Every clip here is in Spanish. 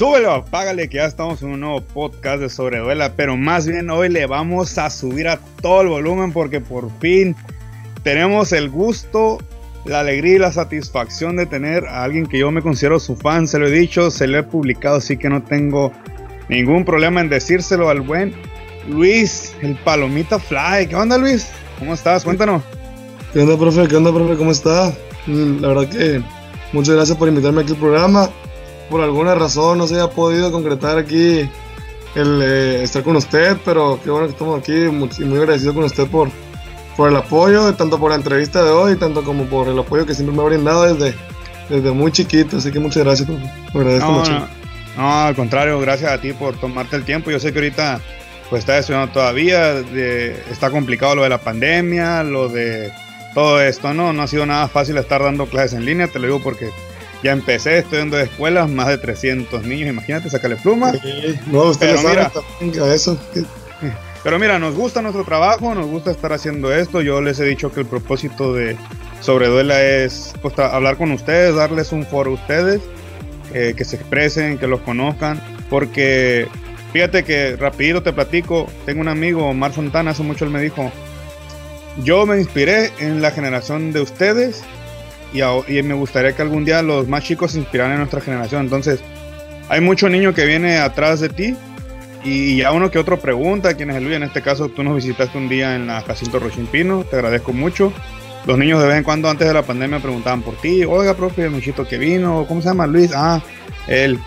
súbelo, págale que ya estamos en un nuevo podcast de Sobreduela, pero más bien hoy le vamos a subir a todo el volumen porque por fin tenemos el gusto, la alegría y la satisfacción de tener a alguien que yo me considero su fan, se lo he dicho, se lo he publicado, así que no tengo ningún problema en decírselo al buen Luis, el Palomita Fly. ¿Qué onda Luis? ¿Cómo estás? Cuéntanos. ¿Qué onda, profe? ¿Qué onda, profe? ¿Cómo está? La verdad que muchas gracias por invitarme aquí al programa por alguna razón no se haya podido concretar aquí el eh, estar con usted, pero qué bueno que estamos aquí y muy, agradecido con usted por, por el apoyo, tanto por la entrevista de hoy, tanto como por el apoyo que siempre me ha brindado desde, desde muy chiquito, así que muchas gracias, por, agradezco mucho. No, al contrario, gracias a ti por tomarte el tiempo, yo sé que ahorita pues está estudiando todavía, está complicado lo de la pandemia, lo de todo esto, ¿no? No ha sido nada fácil estar dando clases en línea, te lo digo porque ya empecé estudiando de escuelas, más de 300 niños, imagínate, sacarle pluma. no, usted pero mira, eso. Pero mira, nos gusta nuestro trabajo, nos gusta estar haciendo esto. Yo les he dicho que el propósito de Sobreduela es pues, hablar con ustedes, darles un foro a ustedes, eh, que se expresen, que los conozcan, porque fíjate que rapidito te platico, tengo un amigo, Omar Fontana, hace mucho él me dijo, yo me inspiré en la generación de ustedes y, me gustaría que algún día los más chicos se inspiraran en nuestra generación. Entonces, hay mucho niño que viene atrás de ti y ya uno que otro pregunta quién es Luis. En este caso, tú nos visitaste un día en la Jacinto Rochimpino, te agradezco mucho. Los niños de vez en cuando antes de la pandemia preguntaban por ti, oiga, profe, el muchito que vino, ¿cómo se llama Luis? Ah, él,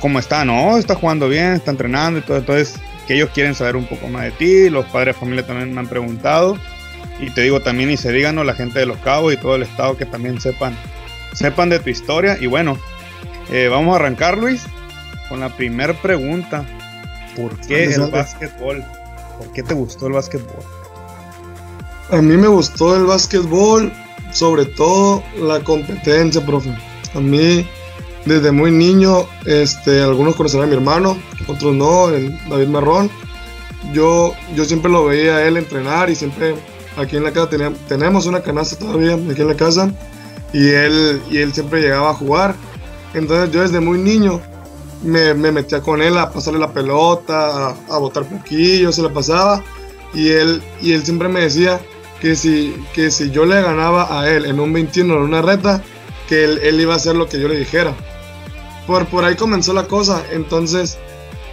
¿cómo está? No, está jugando bien, está entrenando y todo. Entonces, que ellos quieren saber un poco más de ti, los padres de familia también me han preguntado. Y te digo también, y se díganos la gente de Los Cabos y todo el estado que también sepan, sepan de tu historia. Y bueno, eh, vamos a arrancar, Luis, con la primera pregunta. ¿Por qué el básquetbol? ¿Por qué te gustó el básquetbol? A mí me gustó el básquetbol, sobre todo la competencia, profe. A mí, desde muy niño, este, algunos conocen a mi hermano, otros no, el David Marrón. Yo, yo siempre lo veía a él entrenar y siempre aquí en la casa tenemos una canasta todavía aquí en la casa y él, y él siempre llegaba a jugar. Entonces yo desde muy niño me, me metía con él a pasarle la pelota, a, botar poquillo, se la pasaba y él, y él siempre me decía que si, que si yo le ganaba a él en un 21 en una reta, que él, él, iba a hacer lo que yo le dijera. Por, por ahí comenzó la cosa, entonces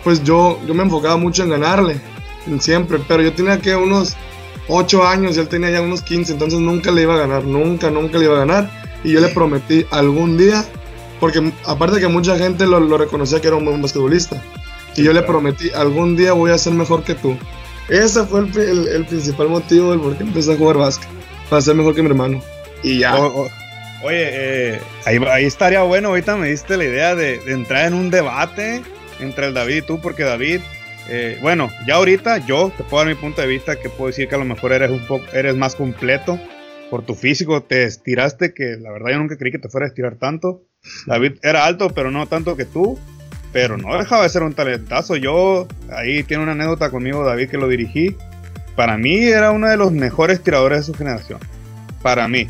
pues yo, yo me enfocaba mucho en ganarle, siempre, pero yo tenía que unos 8 años y él tenía ya unos 15, entonces nunca le iba a ganar, nunca, nunca le iba a ganar. Y yo le prometí algún día, porque aparte que mucha gente lo, reconocía que era un buen basquetbolista, y yo le prometí algún día voy a ser mejor que tú. Ese fue el, principal motivo del por qué empecé a jugar básquet, para ser mejor que mi hermano. Y ya. oye, eh, ahí, estaría bueno, ahorita me diste la idea de, de entrar en un debate entre el David y tú, porque David eh, bueno, ya ahorita yo te puedo dar mi punto de vista que puedo decir que a lo mejor eres un poco, eres más completo por tu físico, te estiraste que la verdad yo nunca creí que te fuera a estirar tanto. David era alto, pero no tanto que tú, pero no dejaba de ser un talentazo. Yo, ahí tiene una anécdota conmigo David que lo dirigí. Para mí era uno de los mejores tiradores de su generación. Para mí.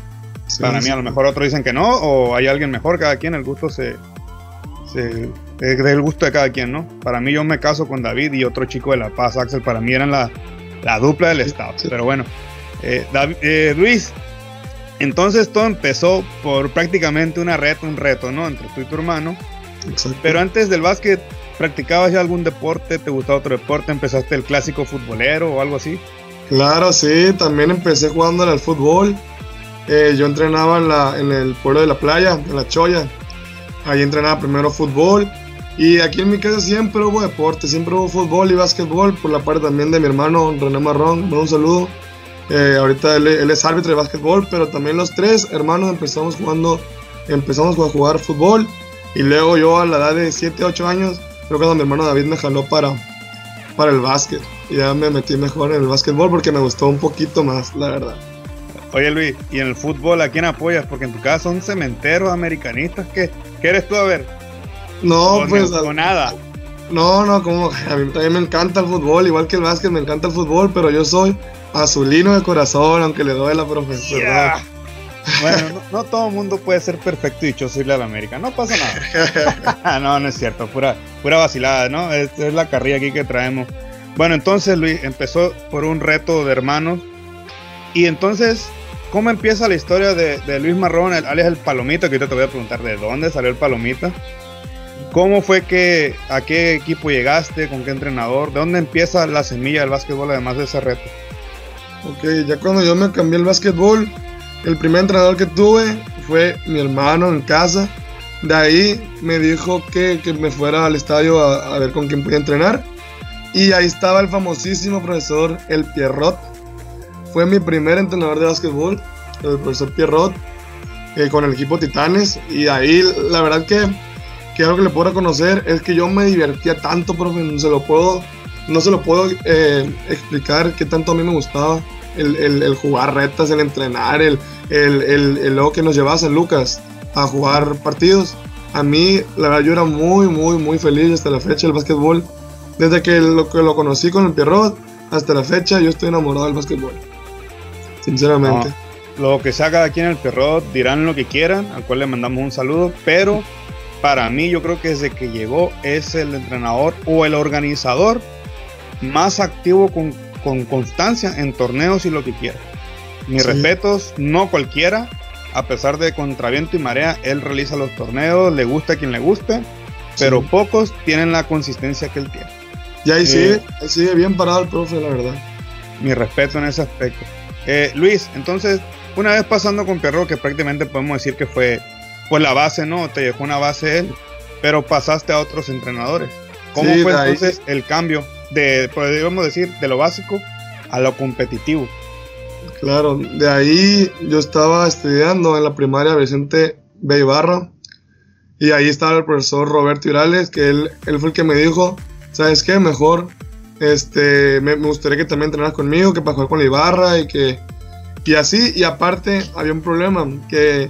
Para mí, a lo mejor otros dicen que no, o hay alguien mejor, cada quien, el gusto se, se es del gusto de cada quien, ¿no? Para mí yo me caso con David y otro chico de La Paz, Axel, para mí eran la, dupla del Estado. Pero bueno, eh, eh, Luis, entonces todo empezó por prácticamente una reto, un reto, ¿no? Entre tú y tu hermano. Pero antes del básquet, ¿practicabas ya algún deporte? ¿Te gustaba otro deporte? ¿Empezaste el clásico futbolero o algo así? Claro, sí, también empecé jugando al fútbol. Eh, yo entrenaba en, la, en el pueblo de la playa, en la Choya. Ahí entrenaba primero fútbol y aquí en mi casa siempre hubo deporte, siempre hubo fútbol y básquetbol, por la parte también de mi hermano René Marrón, un saludo. Eh, ahorita él, es árbitro de básquetbol, pero también los tres hermanos empezamos jugando, empezamos a jugar fútbol. Y luego yo a la edad de 7, 8 años, creo que mi hermano David me jaló para, para el básquet. Y ya me metí mejor en el básquetbol porque me gustó un poquito más, la verdad. Oye Luis, ¿y en el fútbol a quién apoyas? Porque en tu casa son cementeros americanistas. ¿Qué, qué eres tú a ver? No, pues. No, nada. No, no, como a mí también me encanta el fútbol, igual que el básquet, me encanta el fútbol, pero yo soy azulino de corazón, aunque le doy la profesora. Bueno, no, todo el mundo puede ser perfecto y dichoso irle a la América. No pasa nada. no, no es cierto. Pura, pura vacilada, ¿no? Es, es la carrilla aquí que traemos. Bueno, entonces Luis empezó por un reto de hermanos. Y entonces, ¿cómo empieza la historia de, Luis Marrón, el, alias el Palomita? Que ahorita te voy a preguntar de dónde salió el Palomita. ¿Cómo fue que, a qué equipo llegaste, con qué entrenador? ¿De dónde empieza la semilla del básquetbol además de ese reto? Ok, ya cuando yo me cambié el básquetbol, el primer entrenador que tuve fue mi hermano en casa. De ahí me dijo que, me fuera al estadio a, ver con quién podía entrenar. Y ahí estaba el famosísimo profesor El Pierrot. Fue mi primer entrenador de básquetbol, el profesor Pierrot, eh, con el equipo Titanes. Y ahí la verdad que, que algo que le puedo reconocer es que yo me divertía tanto, profe, no se lo puedo, no se lo puedo eh, explicar qué tanto a mí me gustaba. El, jugar retas, el entrenar, el, el, el, lo que nos llevaba a San Lucas a jugar partidos. A mí, la verdad, yo era muy, muy, muy feliz hasta la fecha del básquetbol desde que lo, que lo conocí con el Pierrot hasta la fecha, yo estoy enamorado del básquetbol. Sinceramente. lo que se haga aquí en el Pierrot dirán lo que quieran, al cual le mandamos un saludo, pero para mí yo creo que desde que llegó es el entrenador o el organizador más activo con, con constancia en torneos y lo que quiera. Mis respetos, no cualquiera, a pesar de contraviento y marea, él realiza los torneos, le gusta a quien le guste, pero pocos tienen la consistencia que él tiene. Y ahí sigue, eh, sigue bien parado el profe, la verdad. Mi respeto en ese aspecto. Eh, Luis, entonces, una vez pasando con Perro, que prácticamente podemos decir que fue pues la base, ¿no? Te dejó una base él, pero pasaste a otros entrenadores. ¿Cómo fue entonces el cambio de, podríamos decir, de lo básico a lo competitivo? Claro, de ahí yo estaba estudiando en la primaria Vicente B. Ibarra y ahí estaba el profesor Roberto Irales, que él, él fue el que me dijo, ¿sabes qué? Mejor este, me, gustaría que también entrenaras conmigo, que para jugar con la Ibarra y que... Y así, y aparte había un problema, que,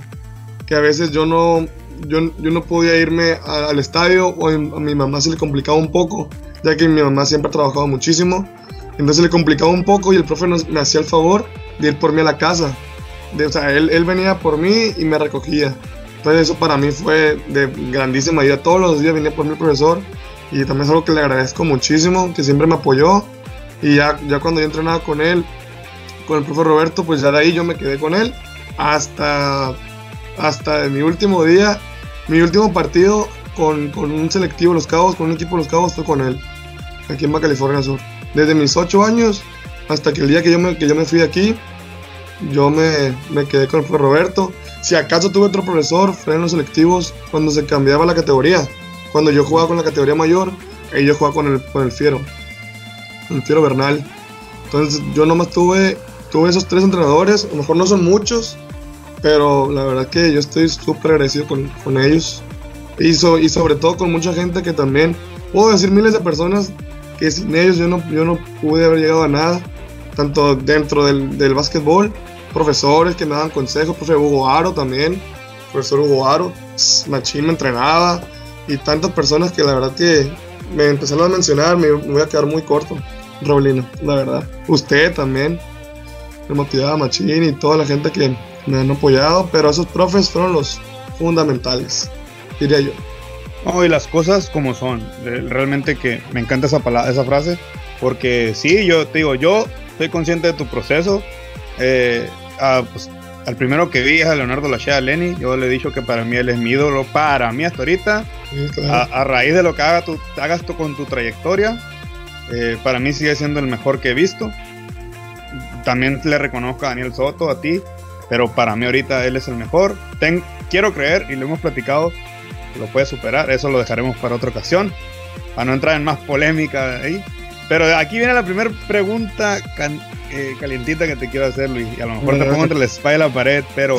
que a veces yo no, yo, yo no podía irme al estadio o a mi mamá se le complicaba un poco, ya que mi mamá siempre ha trabajado muchísimo. Entonces le complicaba un poco y el profe me hacía el favor de ir por mí a la casa. De, o sea, él, él, venía por mí y me recogía. Entonces eso para mí fue de grandísima ayuda. Todos los días venía por mi profesor y también es algo que le agradezco muchísimo, que siempre me apoyó. Y ya, ya cuando yo entrenaba con él, con el profe Roberto, pues ya de ahí yo me quedé con él hasta, hasta mi último día, mi último partido con, un selectivo Los Cabos, con un equipo Los Cabos, fue con él, aquí en Baja California Sur. Desde mis 8 años hasta que el día que yo me, que yo me fui de aquí, yo me, me quedé con el profe Roberto. Si acaso tuve otro profesor, fue en los selectivos cuando se cambiaba la categoría cuando yo jugaba con la categoría mayor, ahí yo jugaba con el, con el Fiero, el Fiero Bernal. Entonces yo nomás tuve, tuve esos tres entrenadores, a lo mejor no son muchos, pero la verdad que yo estoy súper agradecido con, con, ellos. Y, y sobre todo con mucha gente que también, puedo decir miles de personas que sin ellos yo no, yo no pude haber llegado a nada, tanto dentro del, del básquetbol, profesores que me daban consejos, profe Hugo Aro también, profesor Hugo Aro, Machín me entrenaba, y tantas personas que la verdad que me empezaron a mencionar, me, voy a quedar muy corto, Roblino, la verdad. Usted también, me motivaba Machín y toda la gente que me han apoyado, pero esos profes fueron los fundamentales, diría yo. No, y las cosas como son, realmente que me encanta esa, palabra, esa frase, porque sí, yo te digo, yo estoy consciente de tu proceso, eh, ah, pues, al primero que vi es a Leonardo Lachea Lenny. Yo le he dicho que para mí él es mi ídolo. Para mí hasta ahorita. a, raíz de lo que haga tu, hagas tú con tu trayectoria. Eh, para mí sigue siendo el mejor que he visto. También le reconozco a Daniel Soto, a ti. Pero para mí ahorita él es el mejor. quiero creer, y lo hemos platicado, que lo puede superar. Eso lo dejaremos para otra ocasión. Para no entrar en más polémica ahí. Pero aquí viene la primera pregunta eh, calientita que te quiero hacer, Luis. Y a lo mejor te pongo entre la espalda y la pared, pero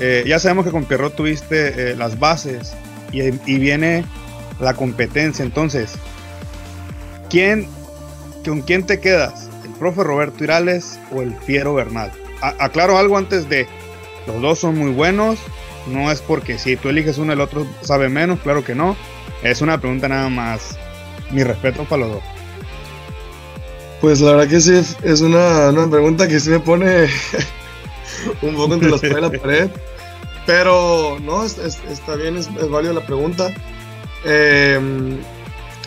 eh, ya sabemos que con Pierrot tuviste eh, las bases y, viene la competencia. Entonces, ¿quién, ¿con quién te quedas? ¿El profe Roberto Irales o el Fiero Bernal? Aclaro algo antes de. Los dos son muy buenos. No es porque si tú eliges uno, el otro sabe menos. Claro que no. Es una pregunta nada más. Mi respeto para los dos. Pues la verdad que sí, es una, pregunta que sí me pone un poco entre la pared. Pero no, está bien, es, es válida la pregunta. Em,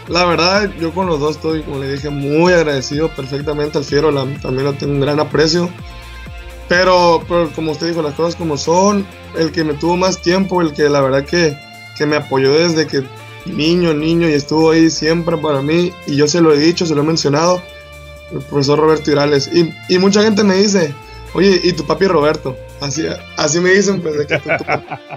la verdad, yo con los dos estoy, como le dije, muy agradecido perfectamente al Fiero, también lo tengo un gran aprecio. Pero, como usted dijo, las cosas como son, el que me tuvo más tiempo, el que la verdad que, que me apoyó desde que niño, niño, y estuvo ahí siempre para mí, y yo se lo he dicho, se lo he mencionado, el profesor Roberto Irales. Y, y mucha gente me dice, oye, ¿y tu papi Roberto? Así, así me dicen, pues, de que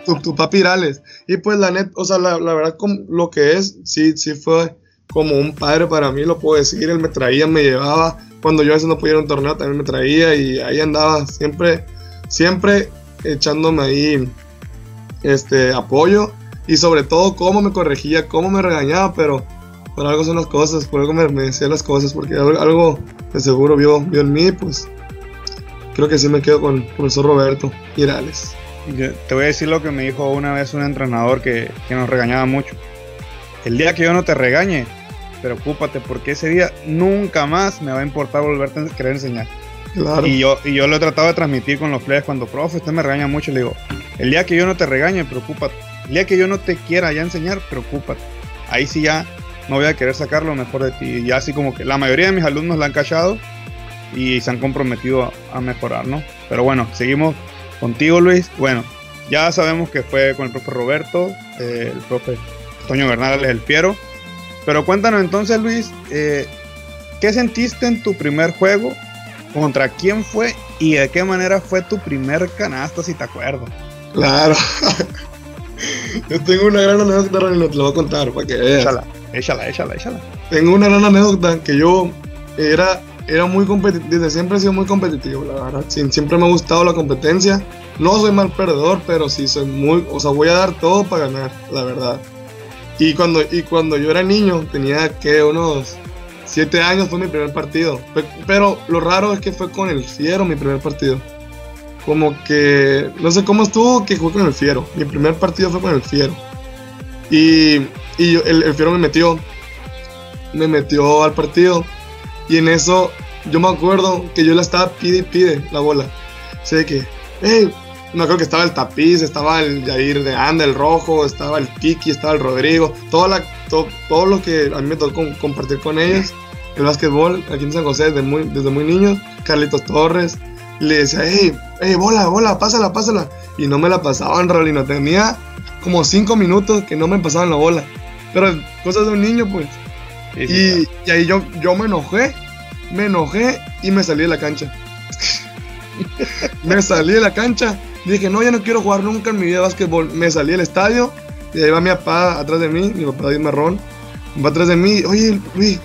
tu, tu, papi Irales. Y pues la net, o sea, la, la verdad, lo que es, sí, sí fue como un padre para mí, lo puedo decir. Él me traía, me llevaba. Cuando yo a veces no podía ir a un torneo, también me traía y ahí andaba siempre, siempre echándome ahí este apoyo y sobre todo cómo me corregía, cómo me regañaba, pero por algo son las cosas, por algo me, decía las cosas, porque algo, de seguro vio, vio en mí, pues creo que sí me quedo con el profesor Roberto Irales. te voy a decir lo que me dijo una vez un entrenador que, que nos regañaba mucho. El día que yo no te regañe, preocúpate porque ese día nunca más me va a importar volverte a querer enseñar. Y, yo, y yo lo he tratado de transmitir con los players cuando, profe, usted me regaña mucho. Le digo, el día que yo no te regañe, preocúpate. El día que yo no te quiera ya enseñar, preocúpate. Ahí sí ya no voy a querer sacar lo mejor de ti. Y ya así como que la mayoría de mis alumnos la han cachado y se han comprometido a, mejorar, ¿no? Pero bueno, seguimos contigo, Luis. Bueno, ya sabemos que fue con el profe Roberto, eh, el profe Toño Bernal, el Piero. Pero cuéntanos entonces, Luis, eh, ¿qué sentiste en tu primer juego? ¿Contra quién fue? ¿Y de qué manera fue tu primer canasta, si te acuerdas? Claro. Yo tengo una gran anécdota y te lo voy a contar para que veas. Échala, échala, échala, échala. Tengo una gran anécdota que yo era, era muy competitivo, desde siempre he sido muy competitivo, la verdad. Siempre me ha gustado la competencia. No soy mal perdedor, pero sí soy muy, o sea, voy a dar todo para ganar, la verdad. Y cuando, y cuando yo era niño, tenía que unos 7 años fue mi primer partido. Pero lo raro es que fue con el Fiero mi primer partido. Como que, no sé cómo estuvo que fue con el Fiero. Mi primer partido fue con el Fiero. Y, y el, Fiero me metió. Me metió al partido. Y en eso yo me acuerdo que yo la estaba pide y pide la bola. Sé que, hey, no creo que estaba el Tapiz, estaba el Jair de Anda, el Rojo, estaba el Kiki, estaba el Rodrigo, toda la, todo lo que a mí me tocó compartir con ellos, el básquetbol aquí en San José desde muy, desde muy niño, Carlitos Torres, le decía, hey, hey, bola, bola, pásala, pásala, y no me la pasaban, Rolino, tenía como cinco minutos que no me pasaban la bola, pero cosas de un niño, pues. y, y, ahí yo, yo me enojé, me enojé y me salí de la cancha. me salí de la cancha Dije, no, ya no quiero jugar nunca en mi vida básquetbol. Me salí del estadio y ahí va mi papá atrás de mí, mi papá David Marrón. Va atrás de mí, oye, Luis,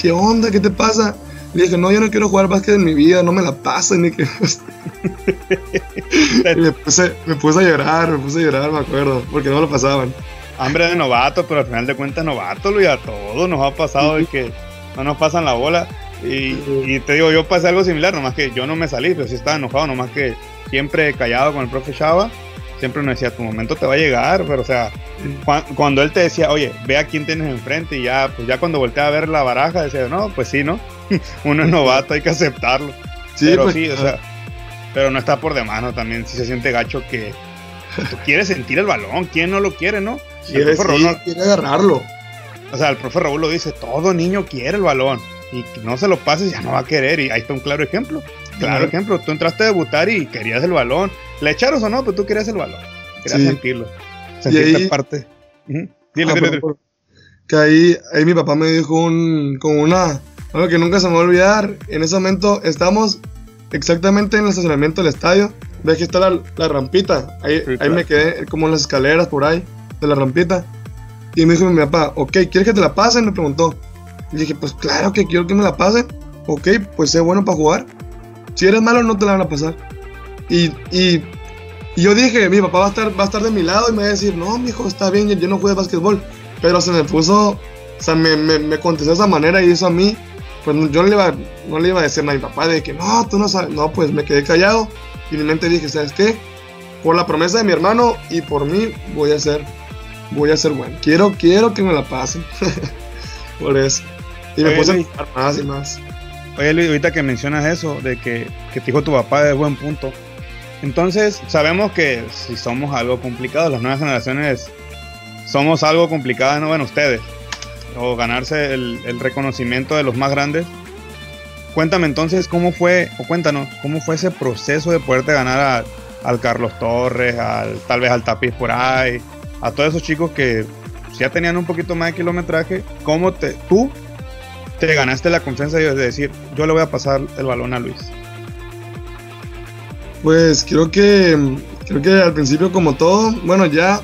¿qué onda? ¿Qué te pasa? Le dije, no, yo no quiero jugar básquet en mi vida, no me la pasen. Ni que... me, puse, me puse a llorar, me puse a llorar, me acuerdo, porque no lo pasaban. Hambre de novato, pero al final de cuentas novato, Luis, a todos nos ha pasado de que no nos pasan la bola. Y, y, te digo, yo pasé algo similar, nomás que yo no me salí, pero sí estaba enojado, nomás que siempre callado con el profe Chava, siempre nos decía, tu momento te va a llegar, pero o sea, cuando él te decía, oye, ve a quién tienes enfrente y ya, pues ya cuando volteaba a ver la baraja, decía, no, pues sí, ¿no? Uno es novato, hay que aceptarlo. Sí, pero pues, sí, o sea, pero no está por demás, ¿no? También si se siente gacho que tú quieres sentir el balón, ¿quién no lo quiere, no? Quiere, quiere agarrarlo. O sea, el profe Raúl lo dice, todo niño quiere el balón y no se lo pases ya no va a querer y ahí está un claro ejemplo. Claro ejemplo, tú entraste a debutar y querías el balón. Le echaron o no, pero tú querías el balón. Querías sentirlo. Sentirte parte. Dile, ah, Que ahí, ahí mi papá me dijo un, como una, algo que nunca se me va a olvidar. En ese momento estamos exactamente en el estacionamiento del estadio. Ves que está la, rampita. Ahí, ahí me quedé como en las escaleras por ahí de la rampita. Y me dijo mi papá, ok, ¿quieres que te la pasen? Me preguntó. Y dije, pues claro que quiero que me la pasen. Ok, pues sé bueno para jugar. Si eres malo, no te la van a pasar. Y, y, yo dije, mi papá va a, estar, va a estar de mi lado y me va a decir, no, mi hijo, está bien, yo no juego básquetbol. Pero se me puso, o sea, me, me, contestó de esa manera y eso a mí, pues yo no le, iba, no le iba a decir a mi papá de que, no, tú no sabes. No, pues me quedé callado y en mi mente dije, ¿sabes qué? Por la promesa de mi hermano y por mí voy a ser, voy a ser bueno. Quiero, quiero que me la pasen. por eso. Y me puse a más y más. Oye Luis, ahorita que mencionas eso, de que, que te dijo tu papá de buen punto, Entonces, sabemos que si somos algo complicado, las nuevas generaciones somos algo complicado, no bueno, ustedes, o ganarse el, reconocimiento de los más grandes. Cuéntame entonces cómo fue, o cuéntanos, cómo fue ese proceso de poderte ganar al Carlos Torres, al, tal vez al Tapiz por ahí, a todos esos chicos que ya tenían un poquito más de kilometraje, ¿cómo te, tú te ganaste la confianza de decir, yo le voy a pasar el balón a Luis? Pues creo que, creo que al principio como todo, bueno, ya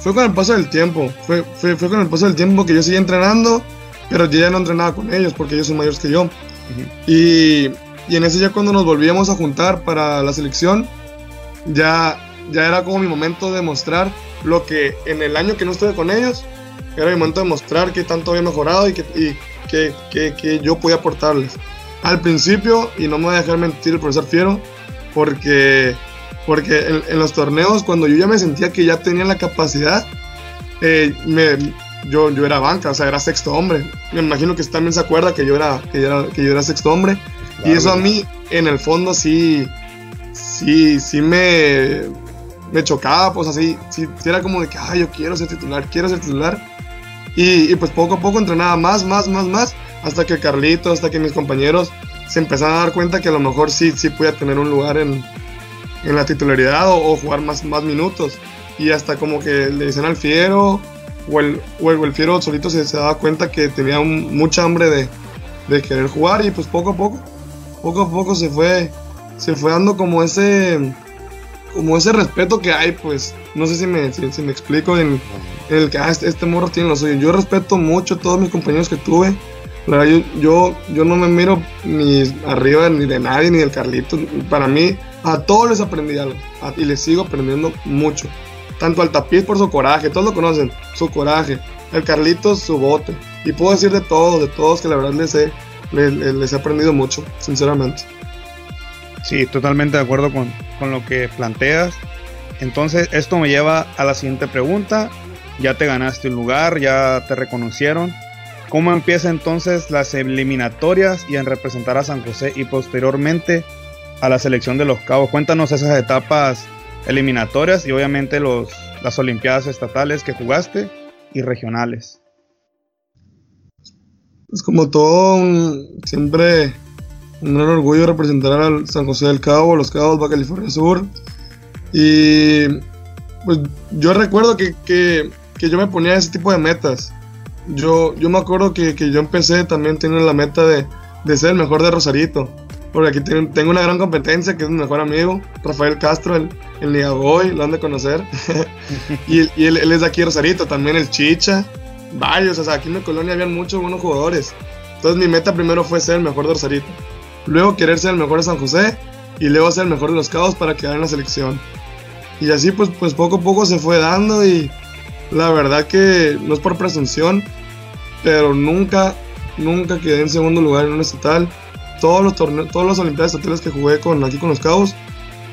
fue con el paso del tiempo, fue, fue, fue con el paso del tiempo que yo seguí entrenando, pero yo ya no entrenaba con ellos porque ellos son mayores que yo. y, y, en ese ya cuando nos volvíamos a juntar para la selección, ya, ya era como mi momento de mostrar lo que en el año que no estuve con ellos, era mi momento de mostrar que tanto había mejorado y que, y que, que, que yo podía aportarles. Al principio, y no me voy a dejar mentir el profesor Fiero, porque, porque en, los torneos, cuando yo ya me sentía que ya tenía la capacidad, eh, me, yo, yo era banca, o sea, era sexto hombre. Me imagino que también se acuerda que yo era, que yo era, que yo era sexto hombre. y eso a mí, en el fondo, sí, sí, sí me, me chocaba, pues así, sí, era como de que, ay, yo quiero ser titular, quiero ser titular. Y, pues poco a poco entrenaba más, más, más, más, hasta que Carlito, hasta que mis compañeros se empezaron a dar cuenta que a lo mejor sí, sí podía tener un lugar en, en la titularidad o, jugar más, más minutos. Y hasta como que le dicen al Fiero, o el, o el, Fiero solito se, se, daba cuenta que tenía mucha hambre de, de, querer jugar y pues poco a poco, poco a poco se fue, se fue dando como ese, como ese respeto que hay, pues, no sé si me, si, me explico en, el que ah, este, este, morro tiene lo suyo. Yo respeto mucho a todos mis compañeros que tuve, la yo, yo, yo no me miro ni arriba ni de nadie, ni del Carlito. Para mí, a todos les aprendí algo. y les sigo aprendiendo mucho. Tanto al tapiz por su coraje, todos lo conocen, su coraje. El Carlito, su bote. Y puedo decir de todos, de todos, que la verdad les he, les, he aprendido mucho, sinceramente. Sí, totalmente de acuerdo con, con lo que planteas. Entonces, esto me lleva a la siguiente pregunta. Ya te ganaste un lugar, ya te reconocieron ¿Cómo empieza entonces las eliminatorias y en representar a San José y posteriormente a la selección de los Cabos? Cuéntanos esas etapas eliminatorias y obviamente los, las Olimpiadas estatales que jugaste y regionales. Es como todo, siempre un gran orgullo representar al San José del Cabo, los Cabos, Baja California Sur. Y pues yo recuerdo que, que, que yo me ponía ese tipo de metas yo, yo me acuerdo que, que yo empecé también teniendo la meta de, de, ser el mejor de Rosarito. Porque aquí tengo, una gran competencia que es mi mejor amigo, Rafael Castro, el, el Niagoy, lo han de conocer. y, y él, es de aquí Rosarito, también el Chicha, varios, o sea, aquí en mi colonia habían muchos buenos jugadores. Entonces mi meta primero fue ser el mejor de Rosarito. Luego querer ser el mejor de San José y luego ser el mejor de los Cabos para quedar en la selección. Y así pues, pues poco a poco se fue dando y la verdad que no es por presunción, pero nunca, nunca quedé en segundo lugar en un estatal. Todos los torneos, todas las Olimpiadas estatales que jugué con, aquí con los Cabos,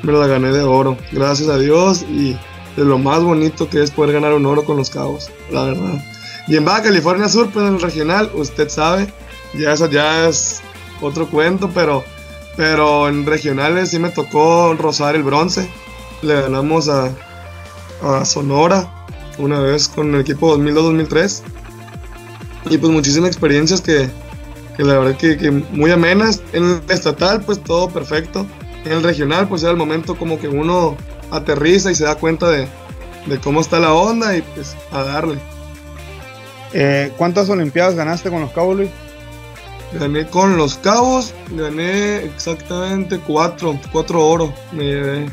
me las gané de oro, gracias a Dios y de lo más bonito que es poder ganar un oro con los Cabos, la verdad. Y en Baja California Sur, pues en el regional, usted sabe, ya eso ya es otro cuento, pero, pero en regionales sí me tocó rozar el bronce. Le ganamos a, a Sonora una vez con el equipo 2002-2003 y pues muchísimas experiencias que, que la verdad que, muy amenas. En el estatal pues todo perfecto. En el regional pues era el momento como que uno aterriza y se da cuenta de, de cómo está la onda y pues a darle. Eh, ¿Cuántas Olimpiadas ganaste con los Luis? Gané con los Cabos, gané exactamente cuatro, cuatro oro. Me llevé.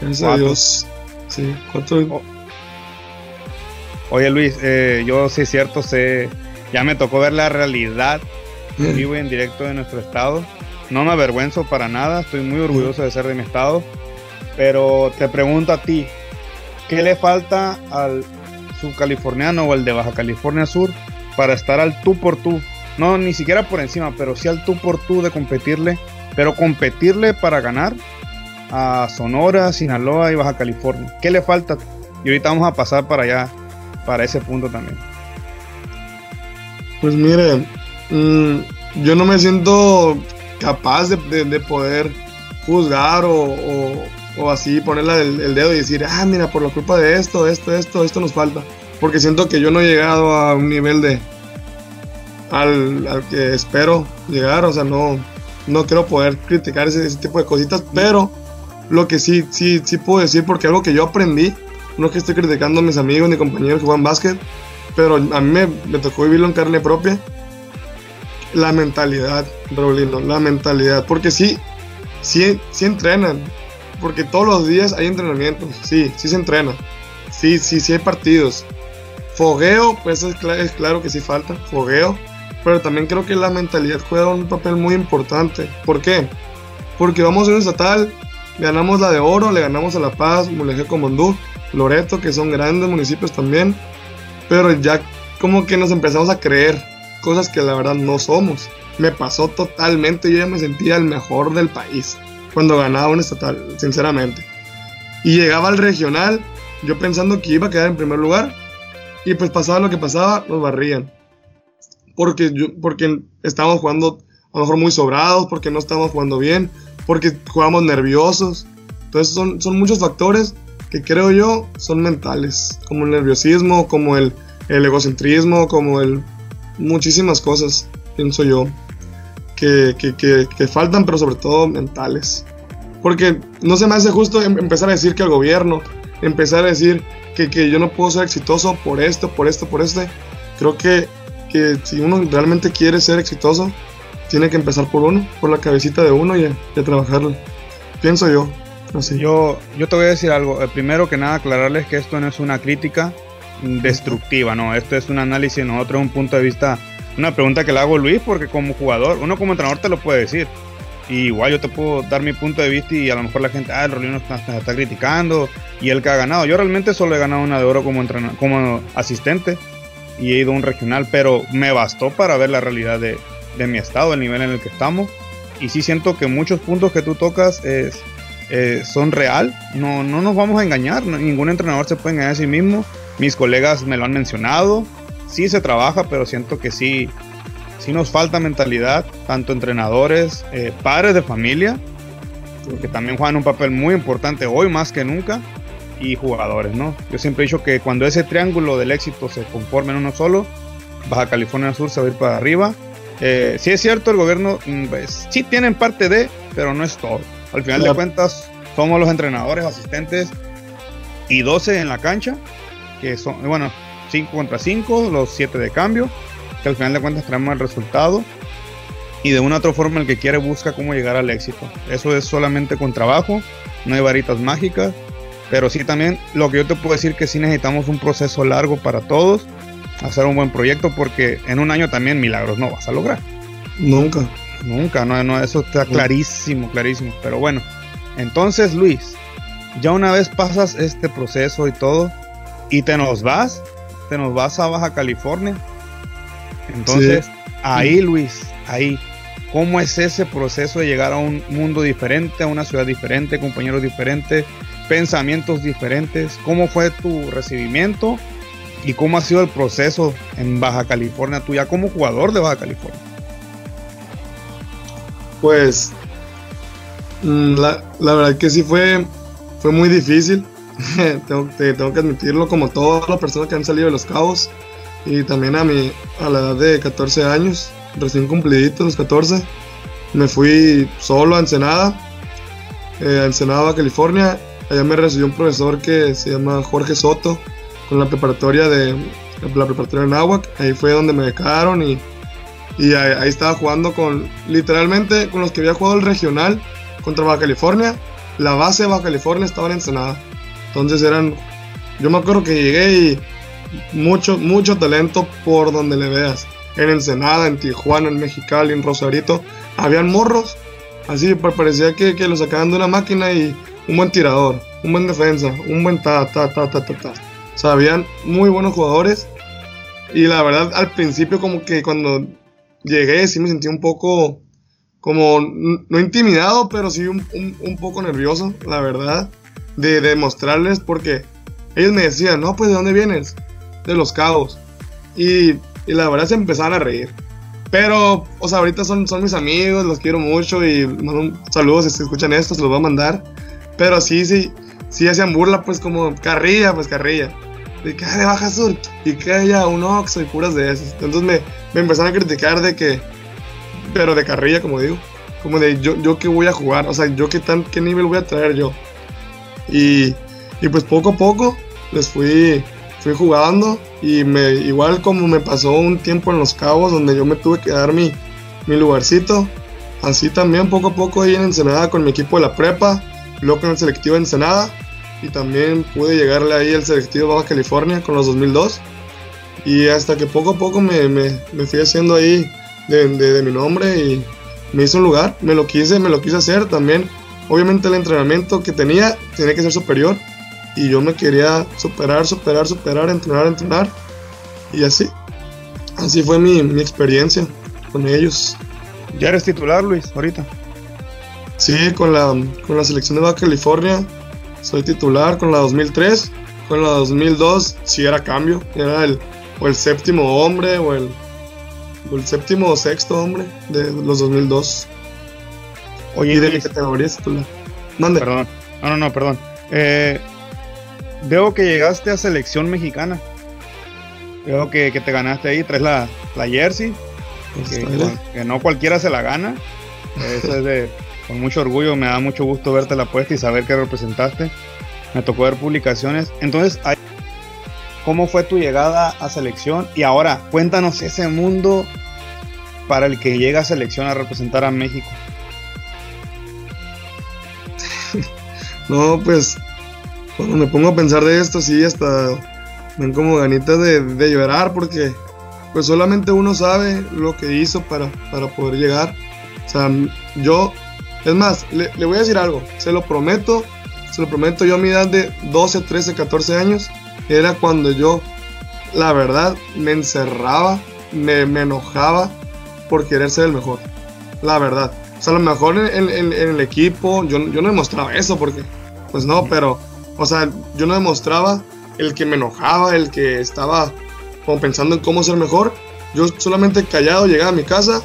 Gracias a Dios. Sí, cuatro. Oye Luis, eh, yo sí es cierto, sé ya me tocó ver la realidad vivo y en directo de nuestro estado. No me avergüenzo para nada, estoy muy orgulloso de ser de mi estado. Pero te pregunto a ti, ¿qué le falta al subcaliforniano o al de Baja California Sur para estar al tú por tú? No, ni siquiera por encima, pero sí al tú por tú de competirle, pero competirle para ganar a Sonora, Sinaloa y Baja California. ¿Qué le falta? Y ahorita vamos a pasar para allá, para ese punto también. Pues mire, mm, yo no me siento capaz de, poder juzgar o, así ponerla el, dedo y decir, ah, mira, por la culpa de esto, esto, esto, esto nos falta. Porque siento que yo no he llegado a un nivel de, al, al que espero llegar, o sea, no, no quiero poder criticar ese, ese, tipo de cositas, pero lo que sí, sí, sí puedo decir, porque algo que yo aprendí, no es que esté criticando a mis amigos ni compañeros que juegan básquet, pero a mí me, me tocó vivirlo en carne propia, la mentalidad, Raulino, la mentalidad, porque sí, sí, sí entrenan, porque todos los días hay entrenamientos, sí, sí se entrena, sí, sí, sí hay partidos. Fogueo, pues es, es claro que sí falta, fogueo, pero también creo que la mentalidad juega un papel muy importante. ¿Por qué? Porque vamos a un estatal, ganamos la de Oro, le ganamos a La Paz, Mulegé, Comondú, Loreto, que son grandes municipios también, pero ya como que nos empezamos a creer cosas que la verdad no somos. Me pasó totalmente, yo ya me sentía el mejor del país cuando ganaba un estatal, sinceramente. Y llegaba al regional, yo pensando que iba a quedar en primer lugar, y pues pasaba lo que pasaba, nos barrían porque, yo, porque estábamos jugando a lo mejor muy sobrados, porque no estábamos jugando bien, porque jugamos nerviosos. Entonces son, son muchos factores que creo yo son mentales, como el nerviosismo, como el, el egocentrismo, como el muchísimas cosas, pienso yo, que, que, que, que, faltan, pero sobre todo mentales. Porque no se me hace justo em, empezar a decir que el gobierno, empezar a decir que, yo no puedo ser exitoso por esto, por esto, por este. Creo que que si uno realmente quiere ser exitoso, tiene que empezar por uno, por la cabecita de uno y a, trabajarlo. Pienso yo. Así. Yo, yo te voy a decir algo. Eh, primero que nada, aclararles que esto no es una crítica destructiva, no. Esto es un análisis, nosotros un punto de vista, una pregunta que le hago a Luis, porque como jugador, uno como entrenador te lo puede decir. Y igual yo te puedo dar mi punto de vista y a lo mejor la gente, ah, el Rolino está, está, criticando y él que ha ganado. Yo realmente solo he ganado una de oro como, como asistente y he ido a un regional, pero me bastó para ver la realidad de, de, mi estado, el nivel en el que estamos. Y sí siento que muchos puntos que tú tocas es, eh, son real, no, no nos vamos a engañar, ningún entrenador se puede engañar a sí mismo. Mis colegas me lo han mencionado, sí se trabaja, pero siento que sí, sí nos falta mentalidad, tanto entrenadores, eh, padres de familia, que también juegan un papel muy importante hoy más que nunca y jugadores, ¿no? Yo siempre he dicho que cuando ese triángulo del éxito se conforme en uno solo, Baja California Sur se va a ir para arriba. Eh, sí es cierto, el gobierno mm, pues, sí tienen parte de, pero no es todo. Al final de cuentas, somos los entrenadores, asistentes y 12 en la cancha, que son, bueno, 5 contra 5, los 7 de cambio, que al final de cuentas traemos el resultado. Y de una u otra forma el que quiere busca cómo llegar al éxito. Eso es solamente con trabajo, no hay varitas mágicas pero sí también lo que yo te puedo decir que sí necesitamos un proceso largo para todos, hacer un buen proyecto porque en un año también milagros no vas a lograr. Nunca. Nunca, no, no eso está clarísimo, clarísimo. Pero bueno, entonces Luis, ya una vez pasas este proceso y todo, y te nos vas, te nos vas a Baja California. Entonces, ahí Luis, ahí, ¿cómo es ese proceso de llegar a un mundo diferente, a una ciudad diferente, compañeros diferentes? Pensamientos diferentes. ¿Cómo fue tu recibimiento y cómo ha sido el proceso en Baja California, tú ya como jugador de Baja California? Pues mm, la, verdad que sí fue, fue muy difícil. tengo, tengo que admitirlo, como todas las personas que han salido de los cabos. Y también a, mi, a la edad de 14 años, recién cumplidito, los 14, me fui solo a Ensenada, eh, a Ensenada, California, Allá me recibió un profesor que se llama Jorge Soto, con la preparatoria de la preparatoria de Nahuac. Ahí fue donde me becaron y, y ahí, estaba jugando con, literalmente, con los que había jugado el regional contra Baja California. La base de Baja California estaba en Ensenada. Entonces eran, yo me acuerdo que llegué y mucho, mucho talento por donde le veas. En Ensenada, en Tijuana, en Mexicali, en Rosarito, habían morros. Así, parecía que, que lo sacaban de una máquina y un buen tirador, un buen defensa, un buen ta, ta, ta, ta, ta, ta. O sea, habían muy buenos jugadores. Y la verdad, al principio, como que cuando llegué, sí me sentí un poco, como, no intimidado, pero sí un, un, poco nervioso, la verdad, de demostrarles, porque ellos me decían, no, pues, ¿de dónde vienes? De los cabos. Y, y la verdad se empezaron a reír. Pero, o sea, ahorita son, son mis amigos, los quiero mucho y mando saludos si escuchan esto, se los voy a mandar. Pero sí, sí, sí hacían burla, pues como carrilla, pues carrilla. De que de Baja Sur y que haya un Oxxo y puras de esas. Entonces me, me empezaron a criticar de que, pero de carrilla, como digo, como de yo, yo qué voy a jugar, o sea, yo qué, tan, qué nivel voy a traer yo. Y, y pues poco a poco les fui, fui jugando y me, igual como me pasó un tiempo en Los Cabos donde yo me tuve que dar mi, mi lugarcito, así también poco a poco ahí en Ensenada con mi equipo de la prepa, luego con el selectivo Ensenada y también pude llegarle ahí al selectivo Baja California con los 2002 y hasta que poco a poco me, me, me fui haciendo ahí de, de, mi nombre y me hizo un lugar, me lo quise, me lo quise hacer también. Obviamente el entrenamiento que tenía tenía que ser superior y yo me quería superar, superar, superar, entrenar, entrenar y así. Así fue mi, mi experiencia con ellos. ¿Ya eres titular, Luis, ahorita? Sí, con la, con la selección de Baja California soy titular, con la 2003, con la 2002 sí era cambio, era el, o el séptimo hombre o el, o el séptimo o sexto hombre de los 2002. Oye, Y de mi categoría es titular. Mande. perdón. No, no, no, perdón. Eh, veo que llegaste a selección mexicana. Veo que, que te ganaste ahí, traes la, la jersey, que, Está que no cualquiera se la gana. Eso es de, con mucho orgullo, me da mucho gusto verte la puesta y saber que representaste. Me tocó ver publicaciones. Entonces, ¿cómo fue tu llegada a selección? Y ahora, cuéntanos ese mundo para el que llega a selección a representar a México. No, pues cuando me pongo a pensar de esto, sí, hasta dan como ganitas de, de llorar porque pues solamente uno sabe lo que hizo para, para poder llegar. O sea, yo, es más, le, le voy a decir algo, se lo prometo, se lo prometo, yo a mi edad de 12, 13, 14 años, era cuando yo, la verdad, me encerraba, me, me enojaba por querer ser el mejor. La verdad. O sea, a lo mejor en, en- en- en el equipo, yo, yo no demostraba eso porque, pues no, pero, o sea, yo no demostraba el que me enojaba, el que estaba como pensando en cómo ser mejor. Yo solamente callado llegaba a mi casa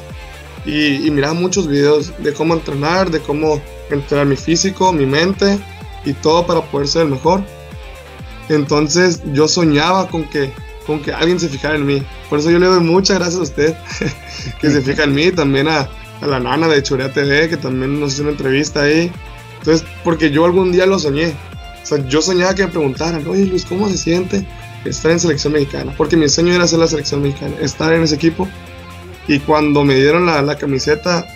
y, y miraba muchos videos de cómo entrenar, de cómo entrenar mi físico, mi mente y todo para poder ser el mejor. Entonces yo soñaba con que, con que alguien se fijara en mí. Por eso yo le doy muchas gracias a usted que se fija en mí, también a, a la nana de Churea TV, que también nos hizo una entrevista ahí. Entonces, porque yo algún día lo soñé. O sea, yo soñaba que me preguntaran, oye Luis, ¿cómo se siente estar en selección mexicana? Porque mi sueño era ser la selección mexicana, estar en ese equipo. Y cuando me dieron la, la camiseta,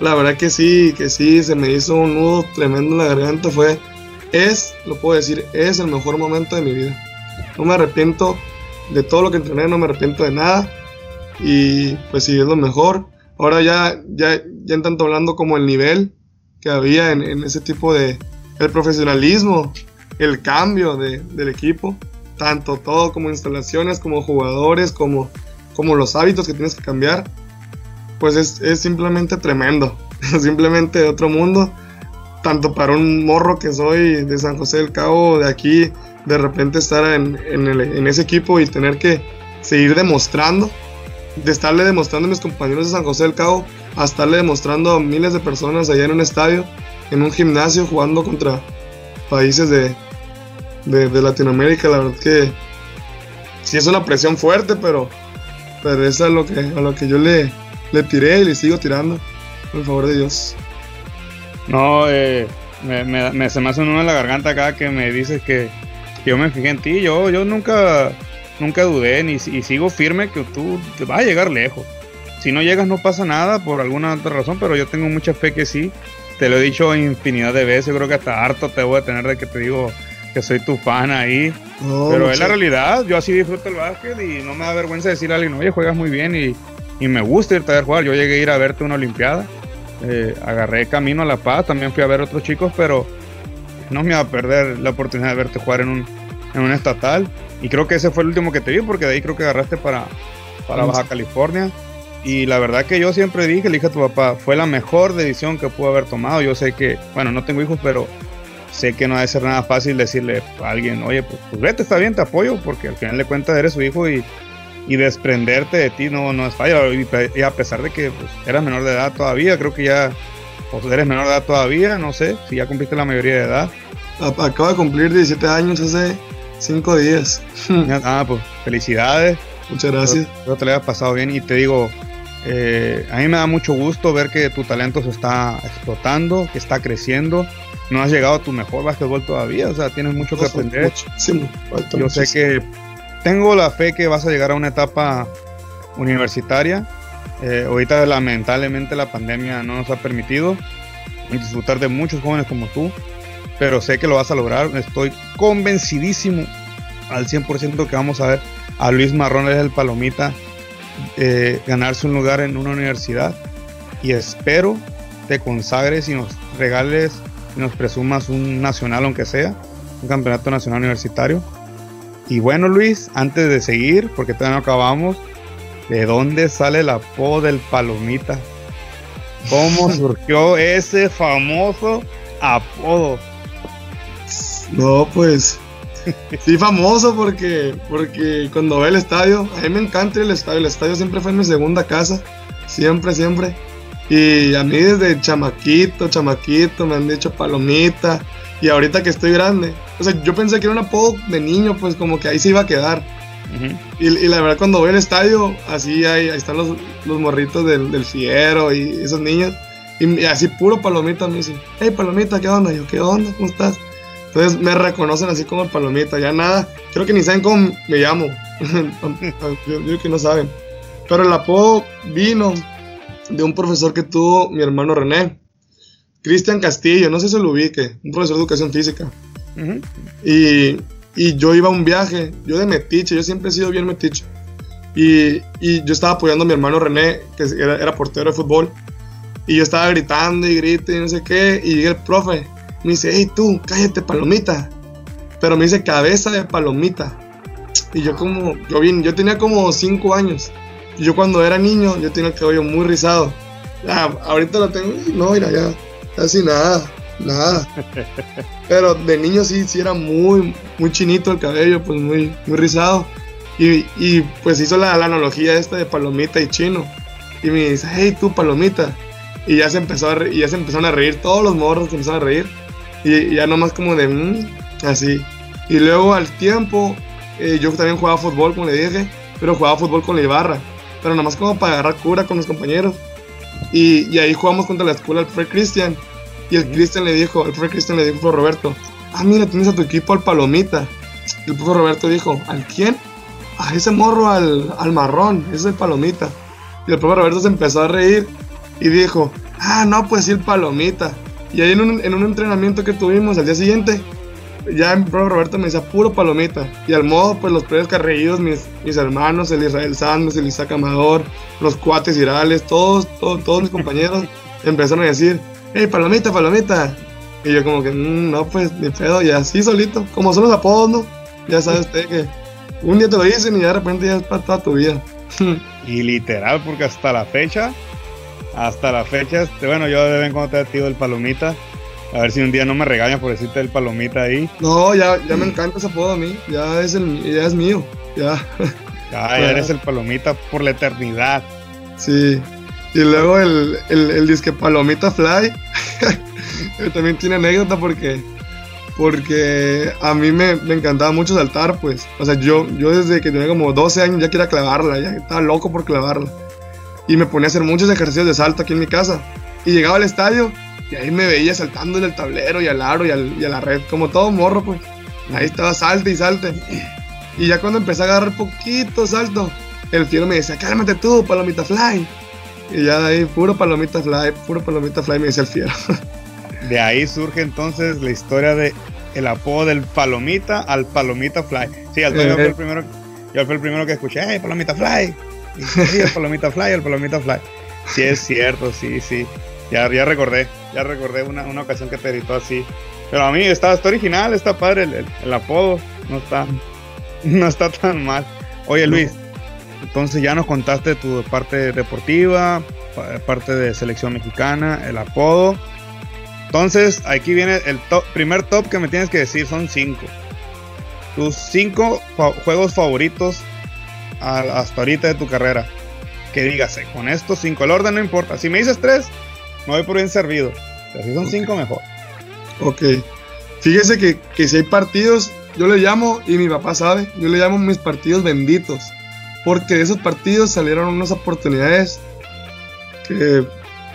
la verdad que sí, que sí, se me hizo un nudo tremendo en la garganta. Fue, es, lo puedo decir, es el mejor momento de mi vida. No me arrepiento de todo lo que entrené, no me arrepiento de nada. Y pues sí, es lo mejor. Ahora ya, ya, ya en tanto hablando como el nivel que había en, en ese tipo de, el profesionalismo, el cambio de, del equipo, tanto todo como instalaciones, como jugadores, como, como los hábitos que tienes que cambiar, pues es, es simplemente tremendo, simplemente de otro mundo, tanto para un morro que soy de San José del Cabo, de aquí, de repente estar en, en, el- en ese equipo y tener que seguir demostrando, de estarle demostrando a mis compañeros de San José del Cabo, a estarle demostrando a miles de personas allá en un estadio, en un gimnasio, jugando contra países de, de, de Latinoamérica. La verdad que sí es una presión fuerte, pero, pero es lo que, a lo que yo le, le tiré y le sigo tirando, por favor de Dios. No, eh, me, se me hace un en la garganta acá que me dices que, yo me fijé en ti. Yo, yo nunca, nunca dudé ni, y sigo firme que tú te vas a llegar lejos. Si no llegas no pasa nada por alguna otra razón, pero yo tengo mucha fe que sí. Te lo he dicho infinidad de veces, creo que hasta harto te voy a tener de que te digo que soy tu fan ahí. Pero es la realidad, yo así disfruto el básquet y no me da vergüenza decirle a alguien, oye, juegas muy bien y, y me gusta irte a ver jugar. Yo llegué a ir a verte una Olimpiada, eh, agarré camino a La Paz, también fui a ver otros chicos, pero no me iba a perder la oportunidad de verte jugar en un, en un estatal. Y creo que ese fue el último que te vi, porque de ahí creo que agarraste para, para. Baja California. Y la verdad que yo siempre dije, le dije a tu papá, fue la mejor decisión que pudo haber tomado. Yo sé que, bueno, no tengo hijos, pero sé que no debe ser nada fácil decirle a alguien, oye, pues, pues vete, está bien, te apoyo, porque al final de cuentas eres su hijo y, y desprenderte de ti no, no es fácil. Y, y a pesar de que pues, eras menor de edad todavía, creo que ya o eres menor de edad todavía, no sé, si ya cumpliste la mayoría de edad. Acabo de cumplir 17 años hace 5 días. ah, pues felicidades. Muchas gracias. Espero te lo hayas pasado bien y te digo, eh, a mí me da mucho gusto ver que tu talento se está explotando, que está creciendo. No has llegado a tu mejor básquetbol todavía, o sea, tienes mucho que aprender. Yo sé que tengo la fe que vas a llegar a una etapa universitaria. Eh, ahorita lamentablemente la pandemia no nos ha permitido disfrutar de muchos jóvenes como tú, pero sé que lo vas a lograr. Estoy convencidísimo al 100% que vamos a ver a Luis Marrón, es el palomita, eh, ganarse un lugar en una universidad. Y espero te consagres y nos regales nos presumas un nacional, aunque sea, un campeonato nacional universitario. Y bueno, Luis, antes de seguir, porque todavía no acabamos, ¿de dónde sale el apodo del palomita? ¿Cómo surgió ese famoso apodo? No, pues sí famoso porque porque cuando ve el estadio, a mí me encanta el estadio, el estadio siempre fue mi segunda casa, siempre, siempre. Y a mí desde chamaquito, chamaquito me han dicho palomita y ahorita que estoy grande, o sea, yo pensé que era un apodo de niño, pues como que ahí se iba a quedar. y, la verdad cuando voy al estadio, así ahí, están los, los morritos del, del, Fiero y esos niños. Y, así puro palomita me dicen, hey palomita, ¿qué onda? yo, ¿qué onda? ¿Cómo estás? Entonces me reconocen así como el palomita, ya nada, creo que ni saben cómo me llamo. yo digo que no saben. Pero el apodo vino de un profesor que tuvo mi hermano René, Cristian Castillo, no sé si lo ubique, un profesor de educación física. y, y, yo iba a un viaje, yo de metiche, yo siempre he sido bien metiche. Y, y yo estaba apoyando a mi hermano René, que era, era, portero de fútbol. Y yo estaba gritando y grité y no sé qué. Y llega el profe me dice, hey tú, cállate palomita. Pero me dice cabeza de palomita. Y yo como, yo bien, yo tenía como 5 años. Y yo cuando era niño, yo tenía el cabello muy rizado. ahorita lo tengo, no, mira, ya, casi nada, nada. Pero de niño sí, sí era muy, muy chinito el cabello, pues muy, muy rizado. Y, y pues hizo la, la, analogía esta de palomita y chino. Y me dice, hey tú, palomita. Y ya se empezó a y ya se empezaron a reír, todos los morros se empezaron a reír. Y ya nomás como de, mmm, así. Y luego al tiempo, eh, yo también jugaba fútbol, como le dije, pero jugaba fútbol con la Ibarra. Pero nomás como para agarrar cura con los compañeros. Y, y ahí jugamos contra la escuela el Fred Christian. Y el Christian le dijo, el Fred Christian le dijo a Roberto, ah, mira, tienes a tu equipo al Palomita. Y el profe Roberto dijo, ¿al quién? A ese morro al, al marrón, ese es el Palomita. Y el profe Roberto se empezó a reír y dijo, ah, no, pues sí, el Palomita. Y ahí en un, en un entrenamiento que tuvimos al día siguiente, ya el profe Roberto me decía puro palomita. Y al modo, pues los previos carreídos, mis, mis hermanos, el Israel Santos, el Isaac Amador, los cuates Irales, todos, todos, todos mis compañeros empezaron a decir, hey, palomita, palomita. Y yo como que, mm, no, pues, ni pedo, y así solito, como son los apodos, ¿no? Ya sabes usted que un día te lo dicen y ya de repente ya es para toda tu vida. y literal, porque hasta la fecha hasta la fecha, este, bueno, yo de vez en cuando te el palomita. A ver si un día no me regañan por decirte el palomita ahí. No, ya, ya me encanta ese apodo a mí. Ya es, el, ya es mío. Ya. Ya, ya eres el palomita por la eternidad. Sí. Y luego el, el, el disque Palomita Fly. también tiene anécdota porque porque a mí me, me, encantaba mucho saltar, pues. O sea, yo, yo desde que tenía como 12 años ya quería clavarla, ya estaba loco por clavarla y me ponía a hacer muchos ejercicios de salto aquí en mi casa. Y llegaba al estadio y ahí me veía saltando en el tablero y al aro y, al, y a la red, como todo morro, pues. Ahí estaba salte y salte. Y ya cuando empecé a agarrar poquito salto, el fiero me decía, cálmate tú, palomita fly. Y ya de ahí, puro palomita fly, puro palomita fly, me decía el fiero. De ahí surge entonces la historia de el apodo del palomita al palomita fly. Sí, al yo, fue el primero, yo fui el primero que escuché, hey, palomita fly. Sí, el palomita fly, el palomita fly. Sí, es cierto, sí, sí. Ya, ya recordé, ya recordé una, una ocasión que te gritó así. Pero a mí está, está original, está padre el, el, apodo. No está, no está tan mal. Oye, Luis, entonces ya nos contaste tu parte deportiva, parte de selección mexicana, el apodo. Entonces, aquí viene el top, primer top que me tienes que decir, son cinco. Tus cinco juegos favoritos hasta ahorita de tu carrera. Que dígase, con estos cinco, el orden no importa. Si me dices tres, me voy por bien servido. si son cinco, mejor. Ok. Fíjese que, que si hay partidos, yo le llamo, y mi papá sabe, yo le llamo mis partidos benditos. Porque de esos partidos salieron unas oportunidades que,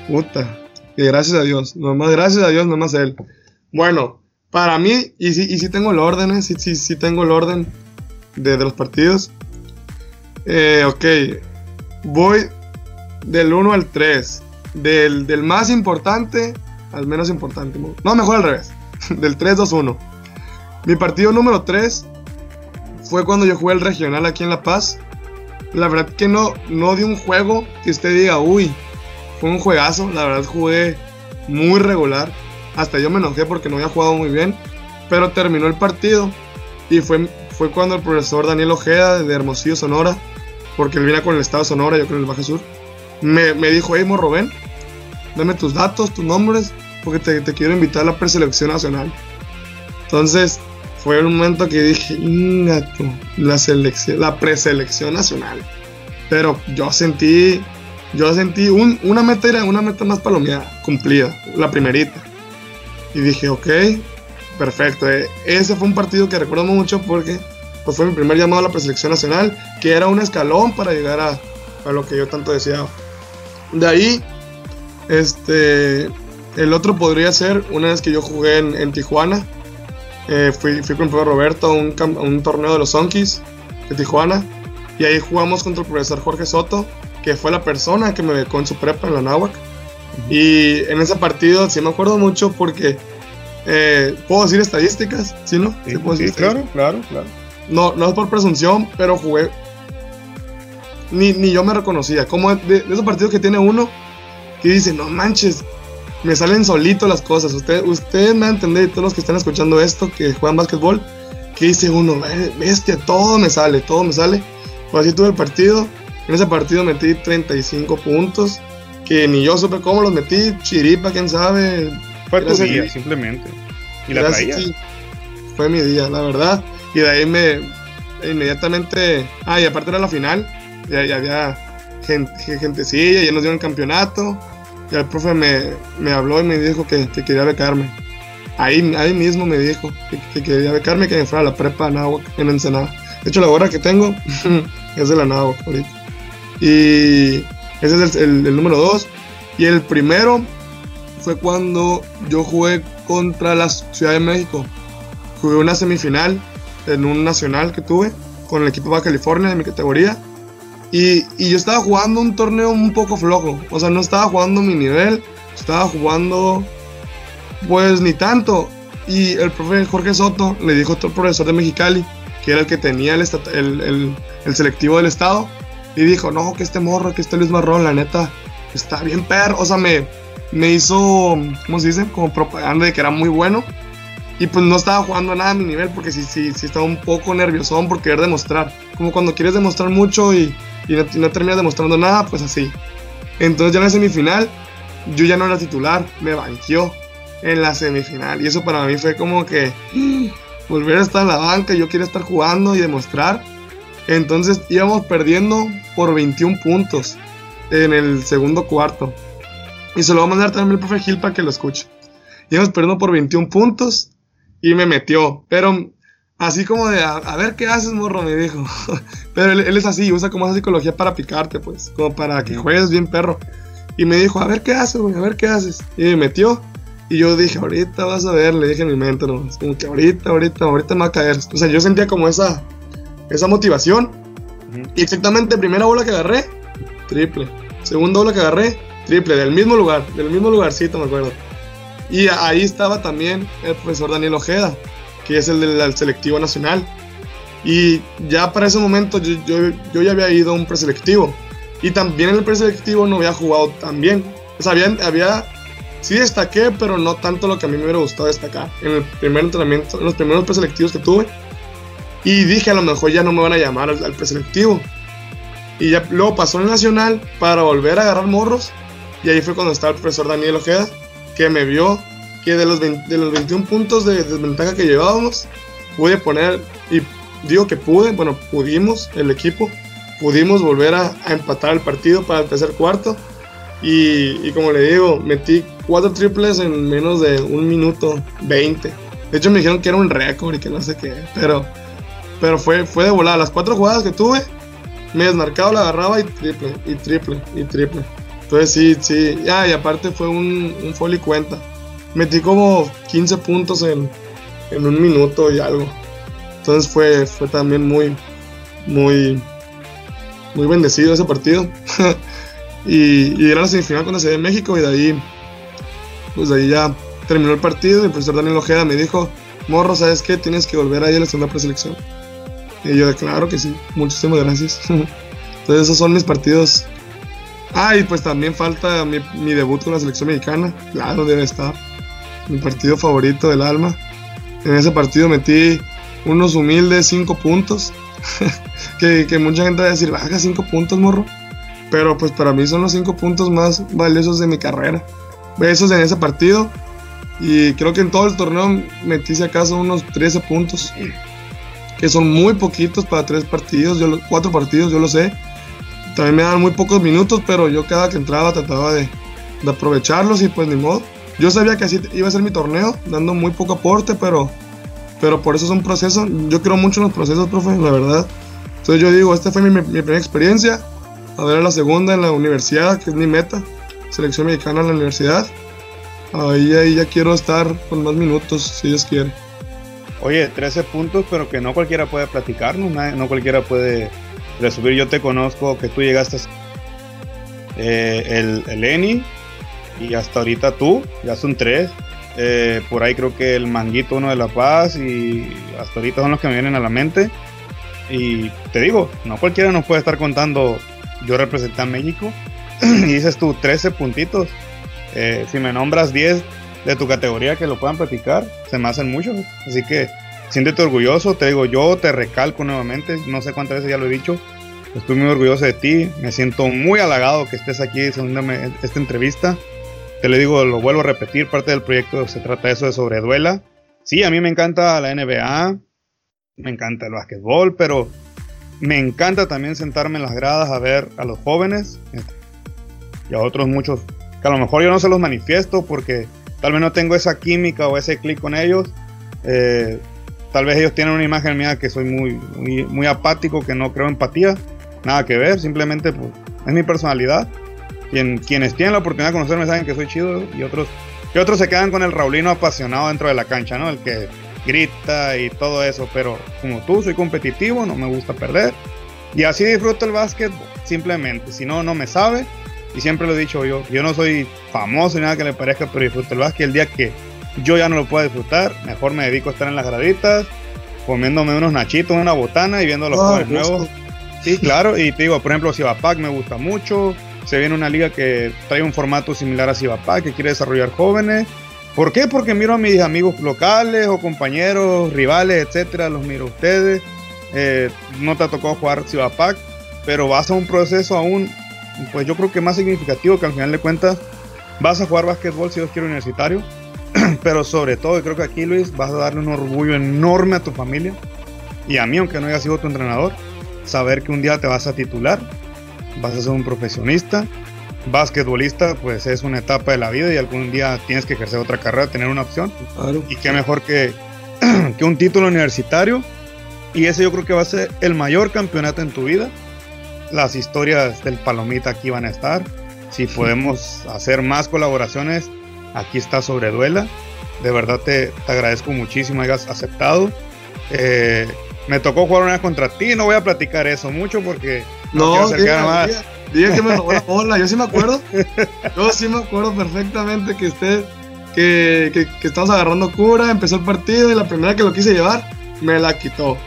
puta, que gracias a Dios, nomás gracias a Dios, nomás a Él. Bueno, para mí, y sí, y sí tengo el orden, ¿eh? sí, sí, sí tengo el orden de, de los partidos. Eh, ok, voy del 1 al 3. Del, del, más importante al menos importante. No, mejor al revés. Del 3-2-1. Mi partido número 3 fue cuando yo jugué el regional aquí en La Paz. La verdad que no, no de un juego que usted diga, uy, fue un juegazo. La verdad jugué muy regular. Hasta yo me enojé porque no había jugado muy bien. Pero terminó el partido. Y fue, fue cuando el profesor Daniel Ojeda de Hermosillo, Sonora, porque él viene con el estado de Sonora, yo creo en el Baja Sur, me, me dijo, hey, Morro, ven, dame tus datos, tus nombres, porque te, te quiero invitar a la preselección nacional. Entonces, fue un momento que dije, ingato, la selección, la preselección nacional. Pero yo sentí, yo sentí un, una meta era una meta más palomeada, cumplida, la primerita. Y dije, ok, perfecto. Eh, ese fue un partido que recuerdo mucho porque pues, fue mi primer llamado a la preselección nacional, que era un escalón para llegar a, a lo que yo tanto deseaba. De ahí, este, el otro podría ser una vez que yo jugué en, Tijuana. Eh, fui, fui, con el profesor Roberto a un, un, torneo de los Sonkis de Tijuana. Y ahí jugamos contra el profesor Jorge Soto, que fue la persona que me becó en su prepa en la Náhuac. Y en ese partido sí me acuerdo mucho porque. Eh, ¿Puedo decir estadísticas? ¿Sí, no? Sí, sí, claro, claro, claro. No, no es por presunción, pero jugué. Ni, ni yo me reconocía. Como de, de esos partidos que tiene uno que dice, no manches, me salen solito las cosas. Ustedes usted me entender, todos los que están escuchando esto, que juegan básquetbol, que dice uno, bestia, todo me sale, todo me sale. Pues así tuve el partido. En ese partido metí 35 puntos, que ni yo supe cómo los metí, chiripa, quién sabe. Fue tu día, simplemente. Y la traía. fue mi día, la verdad. Y de ahí me inmediatamente. Ah, y aparte era la final. Ya, ya había gente, gentecilla, ya nos dieron el campeonato. Y el profe me, me habló y me dijo que, que, quería becarme. Ahí, ahí mismo me dijo que, quería becarme que me fuera a la prepa Anáhuac en Ensenada. De hecho, la hora que tengo es de la Anáhuac ahorita. Y ese es el, el, número 2. Y el primero fue cuando yo jugué contra la Ciudad de México. Jugué una semifinal en un nacional que tuve con el equipo de California de mi categoría. Y, yo estaba jugando un torneo un poco flojo. O sea, no estaba jugando mi nivel. Estaba jugando, pues ni tanto. Y el profe Jorge Soto le dijo a otro profesor de Mexicali, que era el que tenía el, el, el, selectivo del estado. Y dijo, no, que este morro, que este Luis Marrón, la neta, está bien perro. O sea, me, me hizo, ¿cómo se dice? Como propaganda de que era muy bueno. Y pues no estaba jugando nada a mi nivel porque sí, sí, sí estaba un poco nerviosón por querer demostrar. Como cuando quieres demostrar mucho y y no, no terminas demostrando nada, pues así. Entonces ya en la semifinal, yo ya no era titular, me banqueó en la semifinal. Y eso para mí fue como que volver a estar en la banca, yo quería estar jugando y demostrar. Entonces íbamos perdiendo por 21 puntos en el segundo cuarto. Y se lo voy a mandar también al profe Gil para que lo escuche. Íbamos perdiendo por 21 puntos y me metió. Pero Así como de, a, ver qué haces, morro, me dijo. Pero él, es así, usa como esa psicología para picarte, pues, como para que juegues bien perro. Y me dijo, a ver qué haces, güey, a ver qué haces. Y me metió. Y yo dije, ahorita vas a ver, le dije en mi mente, ¿no? como que ahorita, ahorita, ahorita me va a caer. O sea, yo sentía como esa, esa motivación. Y exactamente, primera bola que agarré, triple. Segunda bola que agarré, triple, del mismo lugar, del mismo lugarcito, me acuerdo. Y ahí estaba también el profesor Daniel Ojeda que es el del selectivo nacional. Y ya para ese momento yo, yo, ya había ido a un preselectivo. Y también en el preselectivo no había jugado tan bien. O sea, había, sí destaqué, pero no tanto lo que a mí me hubiera gustado destacar. En el primer entrenamiento, en los primeros preselectivos que tuve. Y dije, a lo mejor ya no me van a llamar al, preselectivo. Y ya luego pasó el nacional para volver a agarrar morros. Y ahí fue cuando estaba el profesor Daniel Ojeda, que me vio que de los, de los 21 puntos de desventaja que llevábamos, pude poner, y digo que pude, bueno, pudimos, el equipo, pudimos volver a, empatar el partido para el tercer cuarto. Y, como le digo, metí cuatro triples en menos de un minuto 20. De hecho, me dijeron que era un récord y que no sé qué. Pero, pero fue, fue de volada. Las cuatro jugadas que tuve, me desmarcaba, la agarraba y triple, y triple, y triple. Entonces sí, sí. Ah, y aparte fue un, un cuenta. Metí como 15 puntos en, en un minuto y algo. Entonces fue, fue también muy, muy, muy bendecido ese partido. y, era la semifinal se de México y de ahí, pues de ahí ya terminó el partido y el profesor Daniel Ojeda me dijo, Morro, ¿sabes qué? Tienes que volver ahí a la segunda preselección. Y yo, claro que sí, muchísimas gracias. Entonces esos son mis partidos. Ah, y pues también falta mi, mi debut con la selección mexicana. Claro, debe estar. Mi partido favorito del alma. En ese partido metí unos humildes 5 puntos. que, que, mucha gente va a decir, baja 5 puntos, morro. Pero pues para mí son los 5 puntos más valiosos de mi carrera. Esos en ese partido. Y creo que en todo el torneo metí si acaso unos 13 puntos. Que son muy poquitos para 3 partidos, yo, 4 partidos, yo lo sé. También me dan muy pocos minutos, pero yo cada que entraba trataba de, de aprovecharlos y pues ni modo. Yo sabía que así iba a ser mi torneo, dando muy poco aporte, pero, pero por eso es un proceso. Yo creo mucho en los procesos, profe, la verdad. Entonces yo digo, esta fue mi, primera experiencia. A ver la segunda en la universidad, que es mi meta. Selección mexicana en la universidad. Ahí, ahí ya quiero estar con más minutos, si Dios quiere. Oye, 13 puntos, pero que no cualquiera puede platicar, no, no cualquiera puede resubir. Yo te conozco que tú llegaste eh, el, el Eni, y hasta ahorita tú, ya son tres. Eh, por ahí creo que el Manguito, uno de La Paz, y hasta ahorita son los que me vienen a la mente. Y te digo, no cualquiera nos puede estar contando, yo representé a México, y dices tú 13 puntitos. Eh, si me nombras 10 de tu categoría que lo puedan platicar, se me hacen muchos. Así que siéntete orgulloso, te digo, yo te recalco nuevamente, no sé cuántas veces ya lo he dicho, estoy muy orgulloso de ti, me siento muy halagado que estés aquí haciéndome esta entrevista. Te le digo, lo vuelvo a repetir, parte del proyecto se trata de eso de sobreduela. Sí, a mí me encanta la NBA, me encanta el básquetbol, pero me encanta también sentarme en las gradas a ver a los jóvenes y a otros muchos que a lo mejor yo no se los manifiesto porque tal vez no tengo esa química o ese clic con ellos. Eh, tal vez ellos tienen una imagen mía que soy muy, muy, apático, que no creo empatía. Nada que ver, simplemente pues, es mi personalidad quienes tienen la oportunidad de conocerme saben que soy chido y otros, y otros se quedan con el Raulino apasionado dentro de la cancha, ¿no? El que grita y todo eso, pero como tú soy competitivo, no me gusta perder. Y así disfruto el básquet simplemente, si no, no me sabe. Y siempre lo he dicho yo, yo no soy famoso ni nada que le parezca, pero disfruto el básquet. El día que yo ya no lo puedo disfrutar, mejor me dedico a estar en las graditas, comiéndome unos nachitos, una botana y viendo los juegos nuevos. Sí, claro, y te digo, por ejemplo, Cibapac me gusta mucho, se viene una liga que trae un formato similar a Cibapá, que quiere desarrollar jóvenes. ¿Por qué? Porque miro a mis amigos locales o compañeros, rivales, etcétera, los miro a ustedes. Eh, no te ha tocado jugar Cibapac, pero vas a un proceso aún, pues yo creo que más significativo que al final de cuentas vas a jugar básquetbol si Dios quiere universitario, pero sobre todo, y creo que aquí Luis, vas a darle un orgullo enorme a tu familia y a mí, aunque no haya sido tu entrenador, saber que un día te vas a titular vas a ser un profesionista. Basquetbolista, pues es una etapa de la vida y algún día tienes que ejercer otra carrera, tener una opción. Y qué mejor que, que un título universitario. Y ese yo creo que va a ser el mayor campeonato en tu vida. Las historias del Palomita aquí van a estar. Si podemos hacer más colaboraciones, aquí está sobre Duela. De verdad te, te agradezco muchísimo hayas aceptado. Eh, me tocó jugar una vez contra ti, no voy a platicar eso mucho porque no, diga, que me robó la bola, yo sí me acuerdo. Yo sí me acuerdo perfectamente que usted, que, que, que estamos agarrando cura, empezó el partido y la primera que lo quise llevar, me la quitó.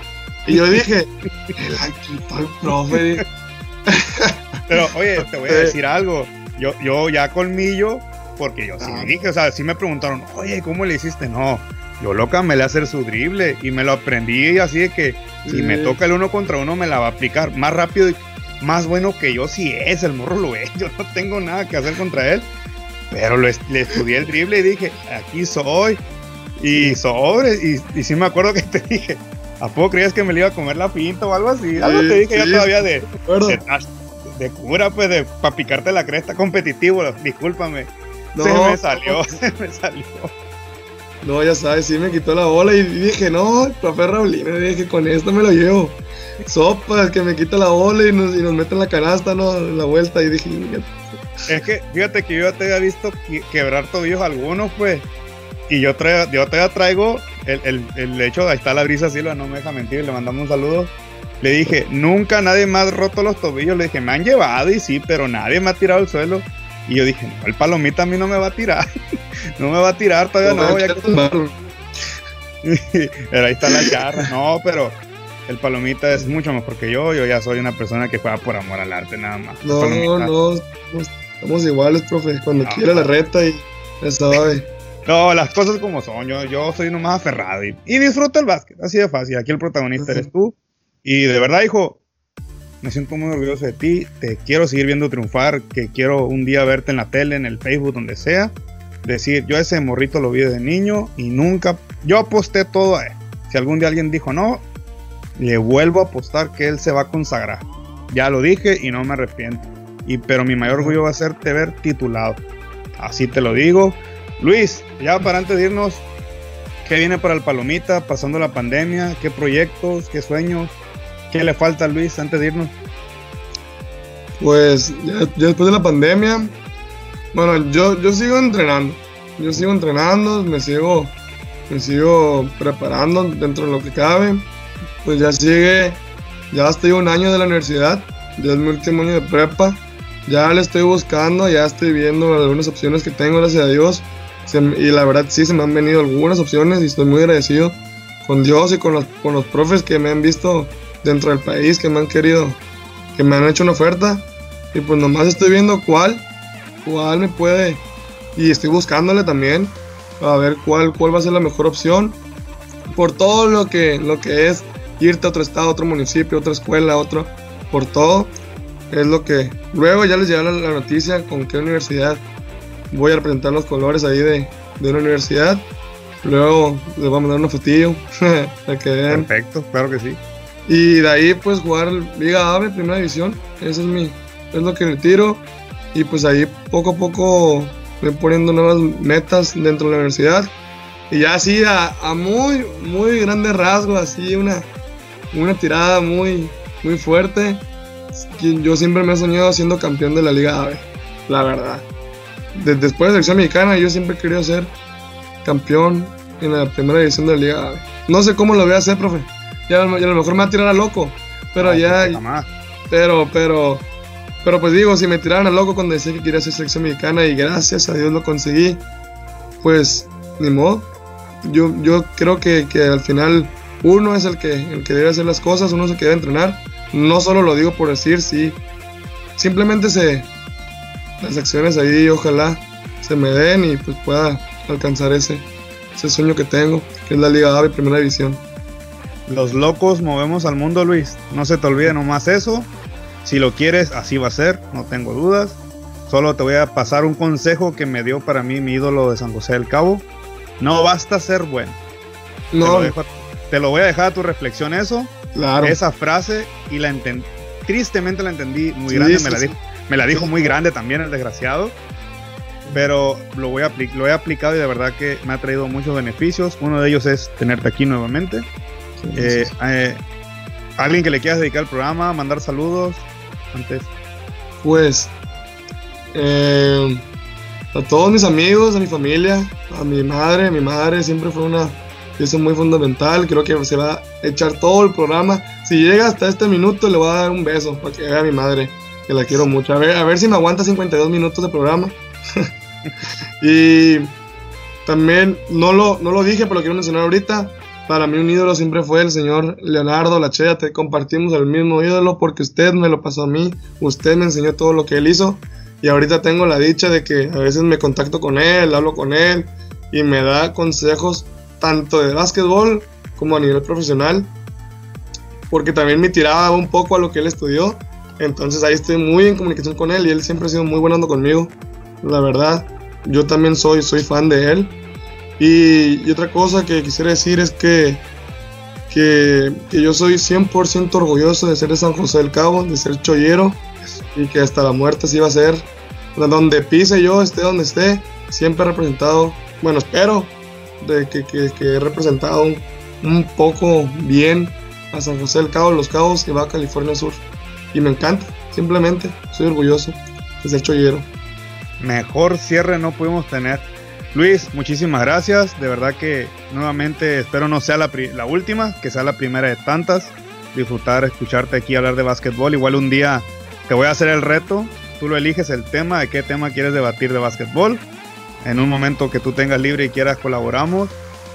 Y yo dije, me la quitó el profe. Pero oye, te voy a decir algo. Yo, yo ya colmillo, porque yo sí ah. dije, o sea, sí me preguntaron, oye, ¿cómo le hiciste? No, yo loca me le hacer su drible y me lo aprendí así de que si me toca el uno contra uno me la va a aplicar más rápido y más bueno que yo si es, el morro lo es, yo no tengo nada que hacer contra él. Pero le estudié el drible y dije, aquí soy. Y sobre, y, y sí me acuerdo que te dije, ¿a poco creías que me le iba a comer la pinta o algo así? Algo te dije ya todavía de, de cura, pues, de para picarte la cresta competitivo, discúlpame. No, se me salió, se me salió. No, ya sabes, sí me quitó la bola y dije, no, profe Raulino, dije, con esto me lo llevo. Sopa, que me quita la bola y nos, y mete en la canasta, ¿no? En la vuelta y dije, es que, fíjate que yo te había visto quebrar tobillos algunos, pues. Y yo, traigo, yo te traigo el, el, el, hecho, ahí está la brisa Silva, no me deja mentir, le mandamos un saludo. Le dije, nunca nadie ha roto los tobillos. Le dije, me han llevado y sí, pero nadie me ha tirado al suelo. Y yo dije, no, el palomita a mí no me va a tirar. no me va a tirar, todavía no. no pero ahí está la charra. No, pero el palomita es mucho mejor que yo. Yo ya soy una persona que juega por amor al arte, nada más. No, no, estamos iguales, profe. Cuando quiera la reta y sabe. No, las cosas como son. Yo, yo soy nomás aferrado y, disfruto el básquet. Así de fácil. Aquí el protagonista eres tú. Y de verdad, hijo, me siento muy orgulloso de ti. Te quiero seguir viendo triunfar. Que quiero un día verte en la tele, en el Facebook, donde sea. Decir, yo ese morrito lo vi desde niño y nunca. Yo aposté todo a él. Si algún día alguien dijo no, le vuelvo a apostar que él se va a consagrar. Ya lo dije y no me arrepiento. Y, pero mi mayor orgullo va a ser te ver titulado. Así te lo digo. Luis, ya para antes de irnos, ¿qué viene para el Palomita pasando la pandemia? ¿Qué proyectos? ¿Qué sueños? ¿Qué le falta a Luis antes de irnos? Pues ya, después de la pandemia, bueno, yo, yo sigo entrenando. Yo sigo entrenando, me sigo, me sigo preparando dentro de lo que cabe. Pues ya sigue, ya estoy un año de la universidad, ya es mi último año de prepa. Ya le estoy buscando, ya estoy viendo algunas opciones que tengo, gracias a Dios y la verdad sí se me han venido algunas opciones y estoy muy agradecido con Dios y con los, con los profes que me han visto dentro del país, que me han querido, que me han hecho una oferta. Y pues nomás estoy viendo cuál, cuál me puede. Y estoy buscándole también a ver cuál, cuál va a ser la mejor opción. Por todo lo que, lo que es irte a otro estado, otro municipio, otra escuela, otro, por todo. Es lo que luego ya les llegará la noticia con qué universidad voy a representar los colores ahí de, de una universidad. Luego les voy a mandar una fotillo para que. Perfecto, claro que sí. Y de ahí pues jugar Liga AVE, primera división. Ese es mi, es lo que retiro. Y pues ahí poco a poco voy poniendo nuevas metas dentro de la universidad. Y ya así a, a muy, muy grande rasgo, así una, una tirada muy, muy fuerte. Yo siempre me he soñado siendo campeón de la Liga AVE, la verdad después de la selección mexicana, yo siempre he querido ser campeón en la primera división de la Liga No sé cómo lo voy a hacer, profe. Ya, a lo mejor me va a tirar a loco. Pero ya. Pues, pero, pero. Pero pues digo, si me tiraran a loco cuando decía que quería ser selección mexicana y gracias a Dios lo conseguí, pues ni modo. Yo, yo creo que, que al final uno es el que, el que debe hacer las cosas, uno es el que debe entrenar. No solo lo digo por decir, sí. Simplemente se, las acciones ahí ojalá se me den y pues pueda alcanzar ese, ese sueño que tengo, que es la Liga AVE Primera División. Los locos movemos al mundo, Luis. No se te olvide nomás eso. Si lo quieres, así va a ser, no tengo dudas. Solo te voy a pasar un consejo que me dio para mí mi ídolo de San José del Cabo. No basta ser bueno. No. Te lo, voy a dejar a tu reflexión eso. Claro. Esa frase y la entendí. Tristemente la entendí muy grande, me la dijo me la dijo muy grande también el desgraciado. Pero lo, voy a lo he aplicado y de verdad que me ha traído muchos beneficios. Uno de ellos es tenerte aquí nuevamente. Eh, eh, ¿Alguien que le quieras dedicar al programa? ¿Mandar saludos? Antes. Pues eh, a todos mis amigos, a mi familia, a mi madre. Mi madre siempre fue una pieza muy fundamental. Creo que se va a echar todo el programa. Si llega hasta este minuto, le voy a dar un beso para que vea a mi madre que la quiero mucho. A ver, a ver si me aguanta 52 minutos de programa. y también, no lo, no lo dije, pero lo quiero mencionar ahorita. Para mí un ídolo siempre fue el señor Leonardo Lachea. Te compartimos el mismo ídolo porque usted me lo pasó a mí. Usted me enseñó todo lo que él hizo. Y ahorita tengo la dicha de que a veces me contacto con él, hablo con él y me da consejos tanto de básquetbol como a nivel profesional. Porque también me tiraba un poco a lo que él estudió entonces ahí estoy muy en comunicación con él y él siempre ha sido muy bueno conmigo. La verdad, yo también soy, soy fan de él. Y, otra cosa que quisiera decir es que, que, yo soy 100% orgulloso de ser de San José del Cabo, de ser chollero. Y que hasta la muerte sí va a ser. Donde pise yo, esté donde esté, siempre he representado, bueno, espero de que, que, he representado un, poco bien a San José del Cabo, Los Cabos, que va a California Sur. Y me encanta, simplemente, soy orgulloso de ser chollero. Mejor cierre no pudimos tener. Luis, muchísimas gracias. De verdad que nuevamente espero no sea la, la, última, que sea la primera de tantas. Disfrutar, escucharte aquí hablar de básquetbol. Igual un día te voy a hacer el reto. Tú lo eliges el tema, de qué tema quieres debatir de básquetbol. En un momento que tú tengas libre y quieras colaboramos.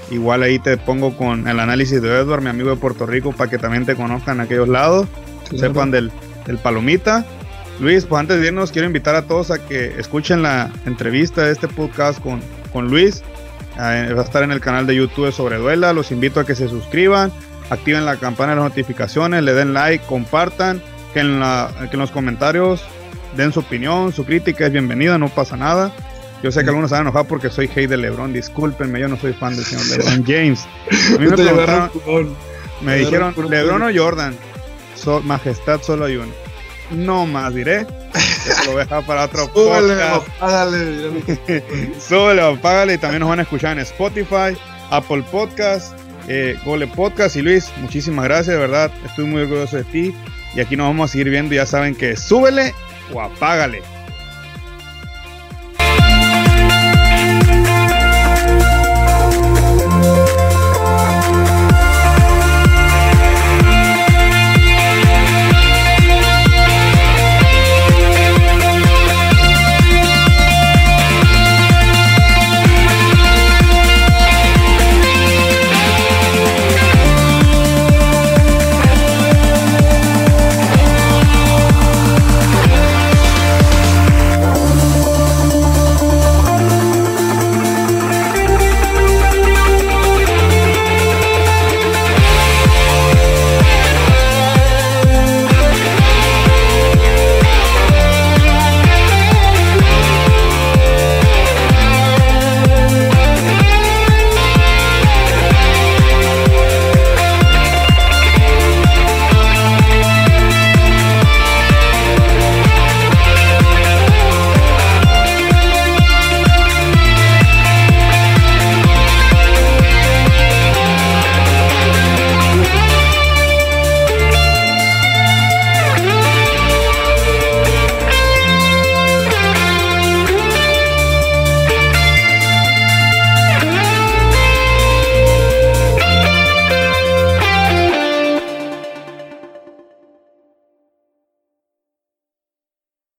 Igual ahí te pongo con el análisis de Edward, mi amigo de Puerto Rico, para que también te conozcan aquellos lados. Sepan del, del Palomita. Luis, pues antes de irnos, quiero invitar a todos a que escuchen la entrevista de este podcast con con Luis. Eh, va a estar en el canal de YouTube sobre Duela. Los invito a que se suscriban, activen la campana de las notificaciones, le den like, compartan, que en, la, que en los comentarios den su opinión, su crítica es bienvenida, no pasa nada. Yo sé que algunos se van a enojar porque soy hate de LeBron, discúlpenme, yo no soy fan del señor LeBron James. A mí me me dijeron, LeBron o Jordan, majestad solo hay uno. No más diré. Eso lo voy a dejar para otro podcast. Súbele, apágale. Y también nos van a escuchar en Spotify, Apple Podcast, eh, Gole Podcast. Y Luis, muchísimas gracias, de verdad. Estoy muy orgulloso de ti. Y aquí nos vamos a seguir viendo. Ya saben que súbele o apágale.